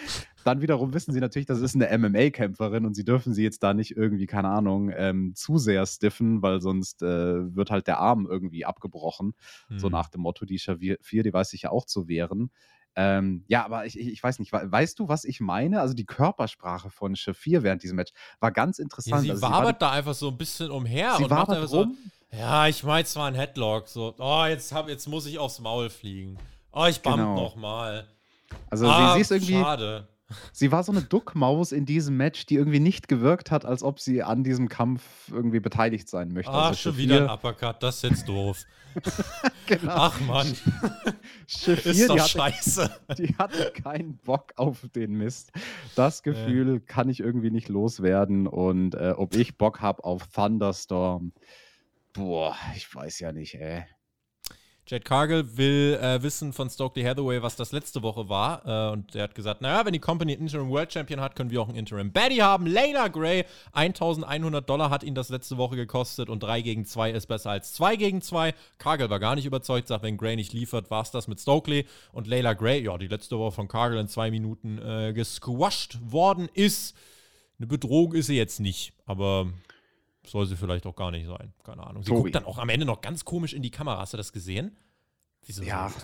Dann wiederum wissen sie natürlich, das ist eine MMA-Kämpferin und sie dürfen sie jetzt da nicht irgendwie, keine Ahnung, ähm, zu sehr stiffen, weil sonst äh, wird halt der Arm irgendwie abgebrochen. Mhm. So nach dem Motto, die Shafir, die weiß sich ja auch zu wehren. Ähm, ja, aber ich, ich, weiß nicht, weißt du, was ich meine? Also die Körpersprache von Shafir während diesem Match war ganz interessant. Ja, sie also wabert da einfach so ein bisschen umher sie und macht einfach so, ja, ich meine zwar ein Headlock, so, oh, jetzt, hab, jetzt muss ich aufs Maul fliegen. Oh, ich bump genau. nochmal. Also ah, sie, sie, ist irgendwie, schade. Sie war so eine Duckmaus in diesem Match, die irgendwie nicht gewirkt hat, als ob sie an diesem Kampf irgendwie beteiligt sein möchte. Ach, also schon wieder ein Uppercut, das ist jetzt doof. genau. Ach Mann. Schiff ist doch die hatte, scheiße. Die hatte keinen Bock auf den Mist. Das Gefühl äh. kann ich irgendwie nicht loswerden. Und äh, ob ich Bock habe auf Thunderstorm, boah, ich weiß ja nicht, ey. Jade Cargill will äh, wissen von Stokely Hathaway, was das letzte Woche war. Äh, und er hat gesagt, naja, wenn die Company einen Interim World Champion hat, können wir auch einen Interim Baddy haben. Layla Gray, 1100 Dollar hat ihn das letzte Woche gekostet und 3 gegen 2 ist besser als 2 gegen 2. Cargill war gar nicht überzeugt, sagt, wenn Gray nicht liefert, war es das mit Stokely. Und Layla Gray, ja, die letzte Woche von Cargill in zwei Minuten äh, gesquashed worden ist. Eine Bedrohung ist sie jetzt nicht, aber soll sie vielleicht auch gar nicht sein. Keine Ahnung. Sie Tobi. guckt dann auch am Ende noch ganz komisch in die Kamera. Hast du das gesehen? Wieso? Ja. So?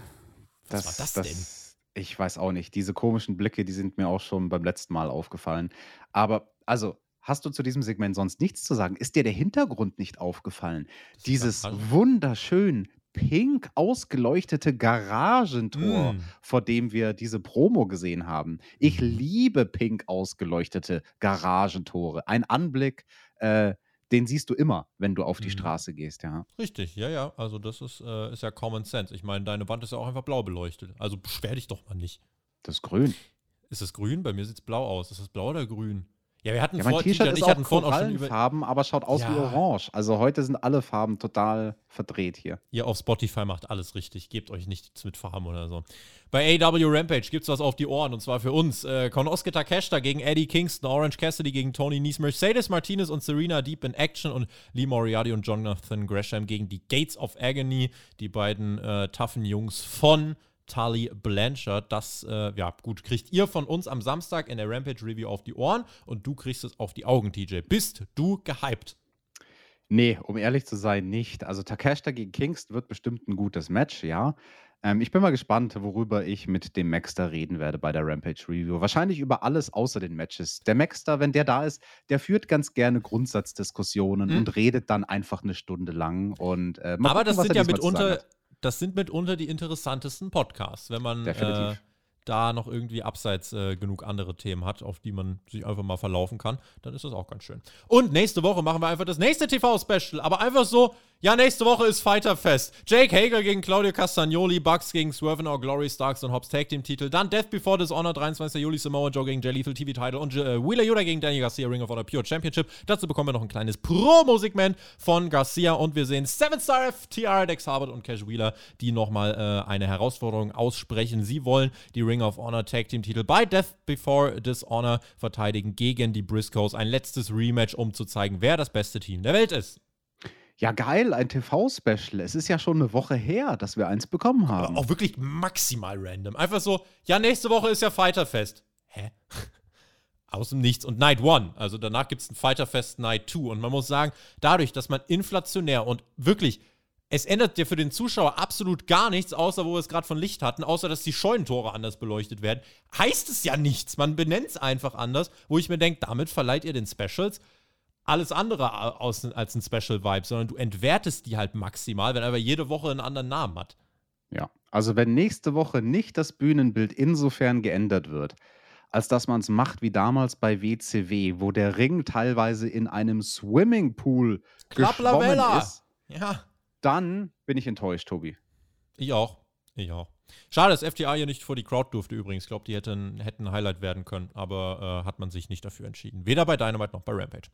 Was das, war das, das denn? Ich weiß auch nicht. Diese komischen Blicke, die sind mir auch schon beim letzten Mal aufgefallen. Aber, also, hast du zu diesem Segment sonst nichts zu sagen? Ist dir der Hintergrund nicht aufgefallen? Dieses wunderschön pink ausgeleuchtete Garagentor, mm. vor dem wir diese Promo gesehen haben. Ich mhm. liebe pink ausgeleuchtete Garagentore. Ein Anblick, äh, den siehst du immer, wenn du auf die mhm. Straße gehst, ja. Richtig, ja, ja. Also das ist, äh, ist ja Common Sense. Ich meine, deine Wand ist ja auch einfach blau beleuchtet. Also beschwer dich doch mal nicht. Das ist grün. Ist es grün? Bei mir sieht es blau aus. Ist das blau oder grün? Ja, wir hatten ja, mein T-Shirt ist auch Korallenfarben, aber schaut aus ja. wie orange. Also heute sind alle Farben total verdreht hier. Ihr auf Spotify macht alles richtig. Gebt euch nichts mit Farben oder so. Bei AW Rampage gibt's was auf die Ohren und zwar für uns. Äh, Konosuke Takeshita gegen Eddie Kingston, Orange Cassidy gegen Tony Nies, Mercedes Martinez und Serena Deep in Action und Lee Moriarty und Jonathan Gresham gegen die Gates of Agony, die beiden äh, toughen Jungs von Tully Blanchard. Das, äh, ja, gut, kriegt ihr von uns am Samstag in der Rampage Review auf die Ohren und du kriegst es auf die Augen, TJ. Bist du gehypt? Nee, um ehrlich zu sein, nicht. Also Takeshita gegen Kingston wird bestimmt ein gutes Match, ja. Ähm, ich bin mal gespannt, worüber ich mit dem Maxter reden werde bei der Rampage Review. Wahrscheinlich über alles außer den Matches. Der Maxter, wenn der da ist, der führt ganz gerne Grundsatzdiskussionen hm. und redet dann einfach eine Stunde lang. Und, äh, Aber gucken, das sind ja mitunter das sind mitunter die interessantesten Podcasts, wenn man äh, da noch irgendwie abseits äh, genug andere Themen hat, auf die man sich einfach mal verlaufen kann, dann ist das auch ganz schön. Und nächste Woche machen wir einfach das nächste TV-Special, aber einfach so, ja, nächste Woche ist Fighterfest. Jake Hager gegen Claudio Castagnoli, Bucks gegen Swerve Our Glory, Starks und Hobbs Tag Team Titel. Dann Death Before Dishonor, 23. Juli, Samoa Joe gegen Jay Lethal TV Title und äh, Wheeler Yuta gegen Danny Garcia, Ring of Honor Pure Championship. Dazu bekommen wir noch ein kleines Promo-Segment von Garcia und wir sehen 7-Star FTR, Dex Harvard und Cash Wheeler, die nochmal äh, eine Herausforderung aussprechen. Sie wollen die Ring of Honor Tag Team Titel bei Death Before Dishonor verteidigen gegen die Briscoes. Ein letztes Rematch, um zu zeigen, wer das beste Team der Welt ist. Ja, geil, ein TV-Special. Es ist ja schon eine Woche her, dass wir eins bekommen haben. Aber auch wirklich maximal random. Einfach so, ja, nächste Woche ist ja Fighterfest. Hä? Aus dem Nichts. Und Night One. Also danach gibt es ein Fighterfest Night 2. Und man muss sagen, dadurch, dass man inflationär und wirklich, es ändert dir für den Zuschauer absolut gar nichts, außer wo wir es gerade von Licht hatten, außer dass die Scheunentore anders beleuchtet werden, heißt es ja nichts. Man benennt es einfach anders, wo ich mir denke, damit verleiht ihr den Specials alles andere aus, als ein Special Vibe, sondern du entwertest die halt maximal, wenn aber jede Woche einen anderen Namen hat. Ja, also wenn nächste Woche nicht das Bühnenbild insofern geändert wird, als dass man es macht wie damals bei WCW, wo der Ring teilweise in einem Swimmingpool geschwommen ist, ja. dann bin ich enttäuscht, Tobi. Ich auch. Ich auch. Schade, dass FTA hier nicht vor die Crowd durfte übrigens. Ich glaube, die hätten, hätten ein Highlight werden können, aber äh, hat man sich nicht dafür entschieden. Weder bei Dynamite noch bei Rampage.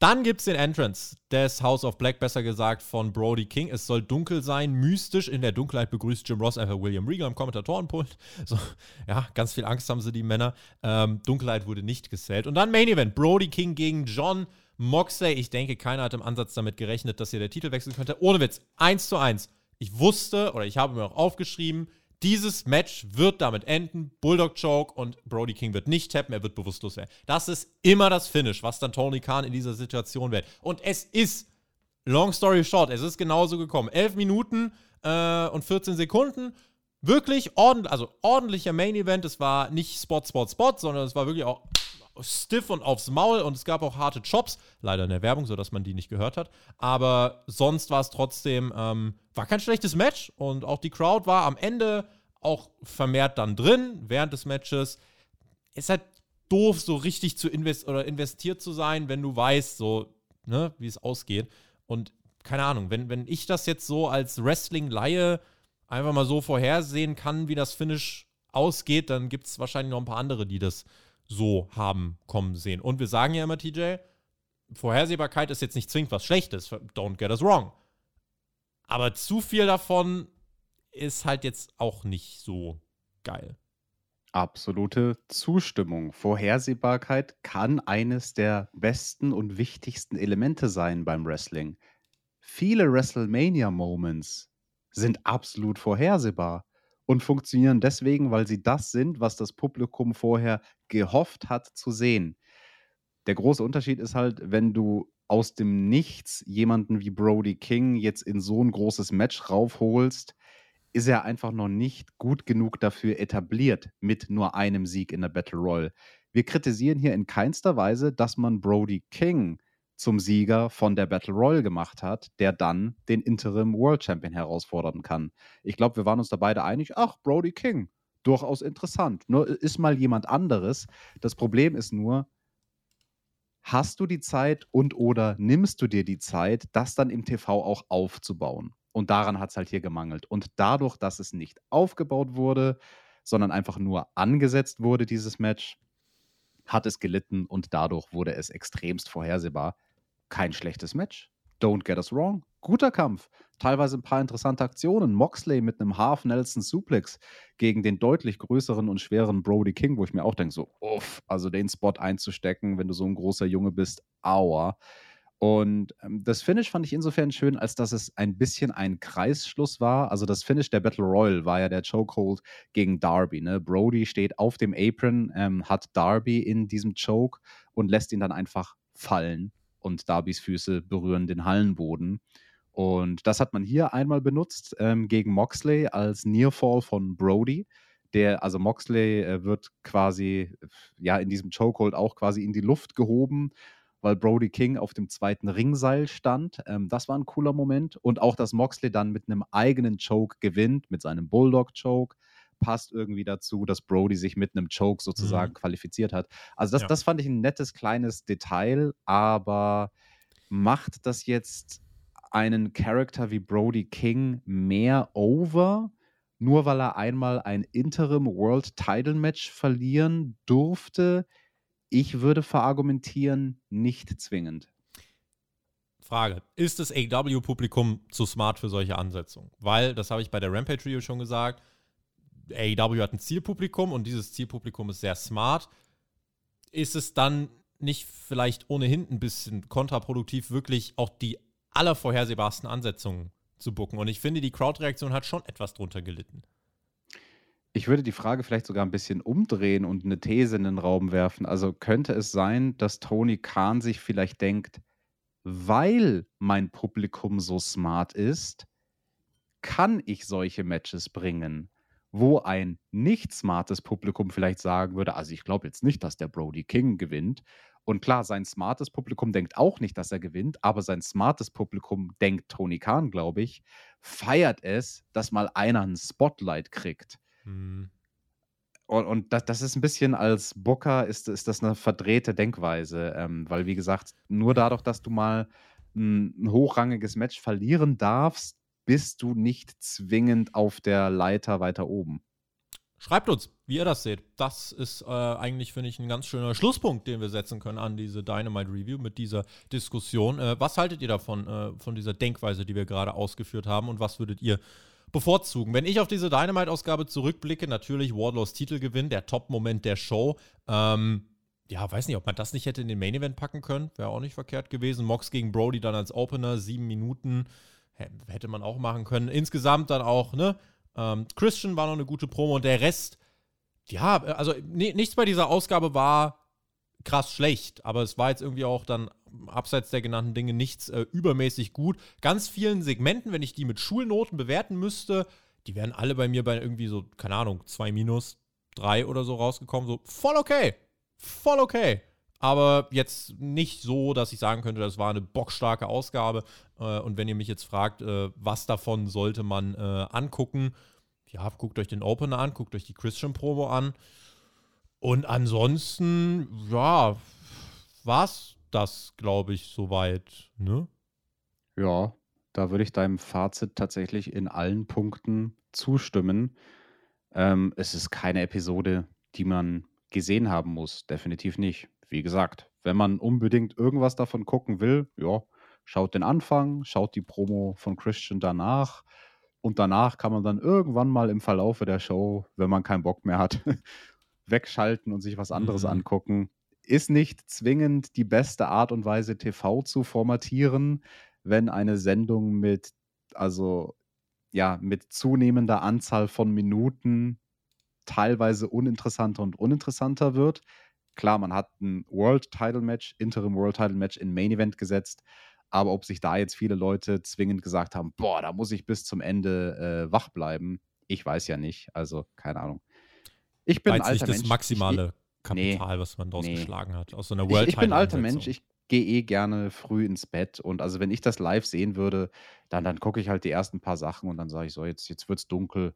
Dann gibt es den Entrance des House of Black, besser gesagt von Brody King. Es soll dunkel sein, mystisch. In der Dunkelheit begrüßt Jim Ross einfach William Regal am Kommentatorenpult. So, ja, ganz viel Angst haben sie, die Männer. Ähm, Dunkelheit wurde nicht gezählt. Und dann Main Event: Brody King gegen John Moxley. Ich denke, keiner hat im Ansatz damit gerechnet, dass hier der Titel wechseln könnte. Ohne Witz, 1 zu 1. Ich wusste oder ich habe mir auch aufgeschrieben, dieses Match wird damit enden. Bulldog Choke und Brody King wird nicht tappen, er wird bewusstlos werden. Das ist immer das Finish, was dann Tony Khan in dieser Situation wird. Und es ist, long story short, es ist genauso gekommen. 11 Minuten äh, und 14 Sekunden. Wirklich ordentlich, also ordentlicher Main Event. Es war nicht Spot, Spot, Spot, sondern es war wirklich auch stiff und aufs Maul und es gab auch harte Chops, leider in der Werbung, sodass man die nicht gehört hat. Aber sonst war es trotzdem, ähm, war kein schlechtes Match und auch die Crowd war am Ende auch vermehrt dann drin während des Matches. ist halt doof, so richtig zu invest oder investiert zu sein, wenn du weißt, so, ne, wie es ausgeht. Und keine Ahnung, wenn, wenn ich das jetzt so als Wrestling-Laie einfach mal so vorhersehen kann, wie das Finish ausgeht, dann gibt es wahrscheinlich noch ein paar andere, die das so haben kommen sehen. Und wir sagen ja immer, TJ, Vorhersehbarkeit ist jetzt nicht zwingend was Schlechtes, don't get us wrong. Aber zu viel davon ist halt jetzt auch nicht so geil. Absolute Zustimmung. Vorhersehbarkeit kann eines der besten und wichtigsten Elemente sein beim Wrestling. Viele WrestleMania-Moments sind absolut vorhersehbar und funktionieren deswegen, weil sie das sind, was das Publikum vorher gehofft hat zu sehen. Der große Unterschied ist halt, wenn du aus dem Nichts jemanden wie Brody King jetzt in so ein großes Match raufholst, ist er einfach noch nicht gut genug dafür etabliert mit nur einem Sieg in der Battle Royale. Wir kritisieren hier in keinster Weise, dass man Brody King zum Sieger von der Battle Royale gemacht hat, der dann den Interim World Champion herausfordern kann. Ich glaube, wir waren uns da beide einig, ach, Brody King, durchaus interessant. Nur ist mal jemand anderes. Das Problem ist nur, hast du die Zeit und oder nimmst du dir die Zeit, das dann im TV auch aufzubauen? Und daran hat es halt hier gemangelt. Und dadurch, dass es nicht aufgebaut wurde, sondern einfach nur angesetzt wurde, dieses Match, hat es gelitten und dadurch wurde es extremst vorhersehbar kein schlechtes Match. Don't get us wrong. Guter Kampf. Teilweise ein paar interessante Aktionen. Moxley mit einem Half Nelson Suplex gegen den deutlich größeren und schweren Brody King, wo ich mir auch denke, so, uff, also den Spot einzustecken, wenn du so ein großer Junge bist, aua. Und ähm, das Finish fand ich insofern schön, als dass es ein bisschen ein Kreisschluss war. Also das Finish der Battle Royal war ja der Chokehold gegen Darby. Ne? Brody steht auf dem Apron, ähm, hat Darby in diesem Choke und lässt ihn dann einfach fallen und Darbys Füße berühren den Hallenboden. Und das hat man hier einmal benutzt ähm, gegen Moxley als Nearfall von Brody. Der, also Moxley äh, wird quasi ja in diesem Chokehold auch quasi in die Luft gehoben, weil Brody King auf dem zweiten Ringseil stand. Ähm, das war ein cooler Moment. Und auch, dass Moxley dann mit einem eigenen Choke gewinnt, mit seinem Bulldog-Choke passt irgendwie dazu, dass Brody sich mit einem Choke sozusagen mhm. qualifiziert hat. Also das, ja. das fand ich ein nettes kleines Detail, aber macht das jetzt einen Charakter wie Brody King mehr over, nur weil er einmal ein Interim World Title Match verlieren durfte? Ich würde verargumentieren, nicht zwingend. Frage: Ist das AW-Publikum zu smart für solche Ansetzungen? Weil, das habe ich bei der Rampage Trio schon gesagt, AEW hat ein Zielpublikum und dieses Zielpublikum ist sehr smart. Ist es dann nicht vielleicht ohnehin ein bisschen kontraproduktiv, wirklich auch die allervorhersehbarsten Ansetzungen zu bucken? Und ich finde, die Crowdreaktion hat schon etwas drunter gelitten. Ich würde die Frage vielleicht sogar ein bisschen umdrehen und eine These in den Raum werfen. Also könnte es sein, dass Tony Khan sich vielleicht denkt, weil mein Publikum so smart ist, kann ich solche Matches bringen wo ein nicht smartes Publikum vielleicht sagen würde, also ich glaube jetzt nicht, dass der Brody King gewinnt. Und klar, sein smartes Publikum denkt auch nicht, dass er gewinnt, aber sein smartes Publikum denkt Tony Khan, glaube ich, feiert es, dass mal einer ein Spotlight kriegt. Mhm. Und, und das, das, ist ein bisschen als Booker, ist, ist das eine verdrehte Denkweise, ähm, weil wie gesagt, nur dadurch, dass du mal ein, ein hochrangiges Match verlieren darfst, bist du nicht zwingend auf der Leiter weiter oben. Schreibt uns, wie ihr das seht. Das ist äh, eigentlich, finde ich, ein ganz schöner Schlusspunkt, den wir setzen können an diese Dynamite Review mit dieser Diskussion. Äh, was haltet ihr davon, äh, von dieser Denkweise, die wir gerade ausgeführt haben und was würdet ihr bevorzugen? Wenn ich auf diese Dynamite-Ausgabe zurückblicke, natürlich Wardlows Titelgewinn, der Top-Moment der Show. Ähm, ja, weiß nicht, ob man das nicht hätte in den Main Event packen können. Wäre auch nicht verkehrt gewesen. Mox gegen Brody dann als Opener, sieben Minuten hätte man auch machen können. Insgesamt dann auch, ne? Ähm, Christian war noch eine gute Promo und der Rest, ja, also nichts bei dieser Ausgabe war krass schlecht, aber es war jetzt irgendwie auch dann abseits der genannten Dinge nichts äh, übermäßig gut. Ganz vielen Segmenten, wenn ich die mit Schulnoten bewerten müsste, die wären alle bei mir bei irgendwie so, keine Ahnung, zwei minus, drei oder so rausgekommen. So voll okay. Voll okay aber jetzt nicht so, dass ich sagen könnte, das war eine bockstarke Ausgabe. Äh, und wenn ihr mich jetzt fragt, äh, was davon sollte man äh, angucken, ja, guckt euch den Opener an, guckt euch die Christian Promo an. Und ansonsten, ja, war's das, glaube ich, soweit, ne? Ja, da würde ich deinem Fazit tatsächlich in allen Punkten zustimmen. Ähm, es ist keine Episode, die man gesehen haben muss. Definitiv nicht. Wie gesagt, wenn man unbedingt irgendwas davon gucken will, ja, schaut den Anfang, schaut die Promo von Christian danach. Und danach kann man dann irgendwann mal im Verlaufe der Show, wenn man keinen Bock mehr hat, wegschalten und sich was anderes Mhm. angucken. Ist nicht zwingend die beste Art und Weise, TV zu formatieren, wenn eine Sendung mit, also ja, mit zunehmender Anzahl von Minuten teilweise uninteressanter und uninteressanter wird. Klar, man hat ein World Title Match, Interim World Title Match in Main Event gesetzt, aber ob sich da jetzt viele Leute zwingend gesagt haben, boah, da muss ich bis zum Ende äh, wach bleiben, ich weiß ja nicht. Also, keine Ahnung. Ich bin War ein alter nicht das Mensch. Ich, maximale nee, Kapital, was man daraus nee. geschlagen hat. Aus so einer ich, World ich bin ein alter Mensch. Ich gehe eh gerne früh ins Bett. Und also, wenn ich das live sehen würde, dann, dann gucke ich halt die ersten paar Sachen und dann sage ich so, jetzt, jetzt wird es dunkel.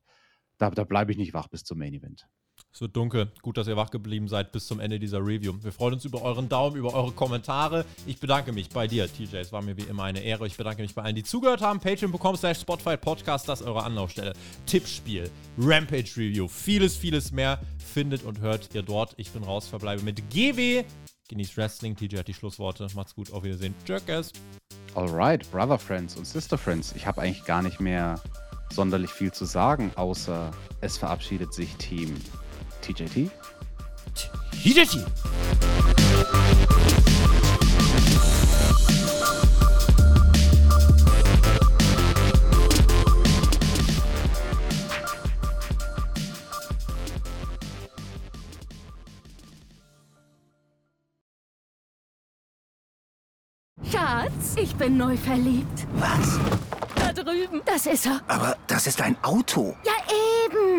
Da, da bleibe ich nicht wach bis zum Main Event. Es wird dunkel. Gut, dass ihr wach geblieben seid bis zum Ende dieser Review. Wir freuen uns über euren Daumen, über eure Kommentare. Ich bedanke mich bei dir, TJ. Es war mir wie immer eine Ehre. Ich bedanke mich bei allen, die zugehört haben. Patreon.com slash Spotify Podcast, das ist eure Anlaufstelle. Tippspiel, Rampage Review, vieles, vieles mehr findet und hört ihr dort. Ich bin raus, verbleibe mit GW. Genießt Wrestling. TJ hat die Schlussworte. Macht's gut, auf Wiedersehen. Tschüss. Alright, Brother Friends und Sister Friends. Ich habe eigentlich gar nicht mehr sonderlich viel zu sagen, außer es verabschiedet sich Team TJT. TJT. Schatz, ich bin neu verliebt. Was? Da drüben. Das ist er. Aber das ist ein Auto. Ja,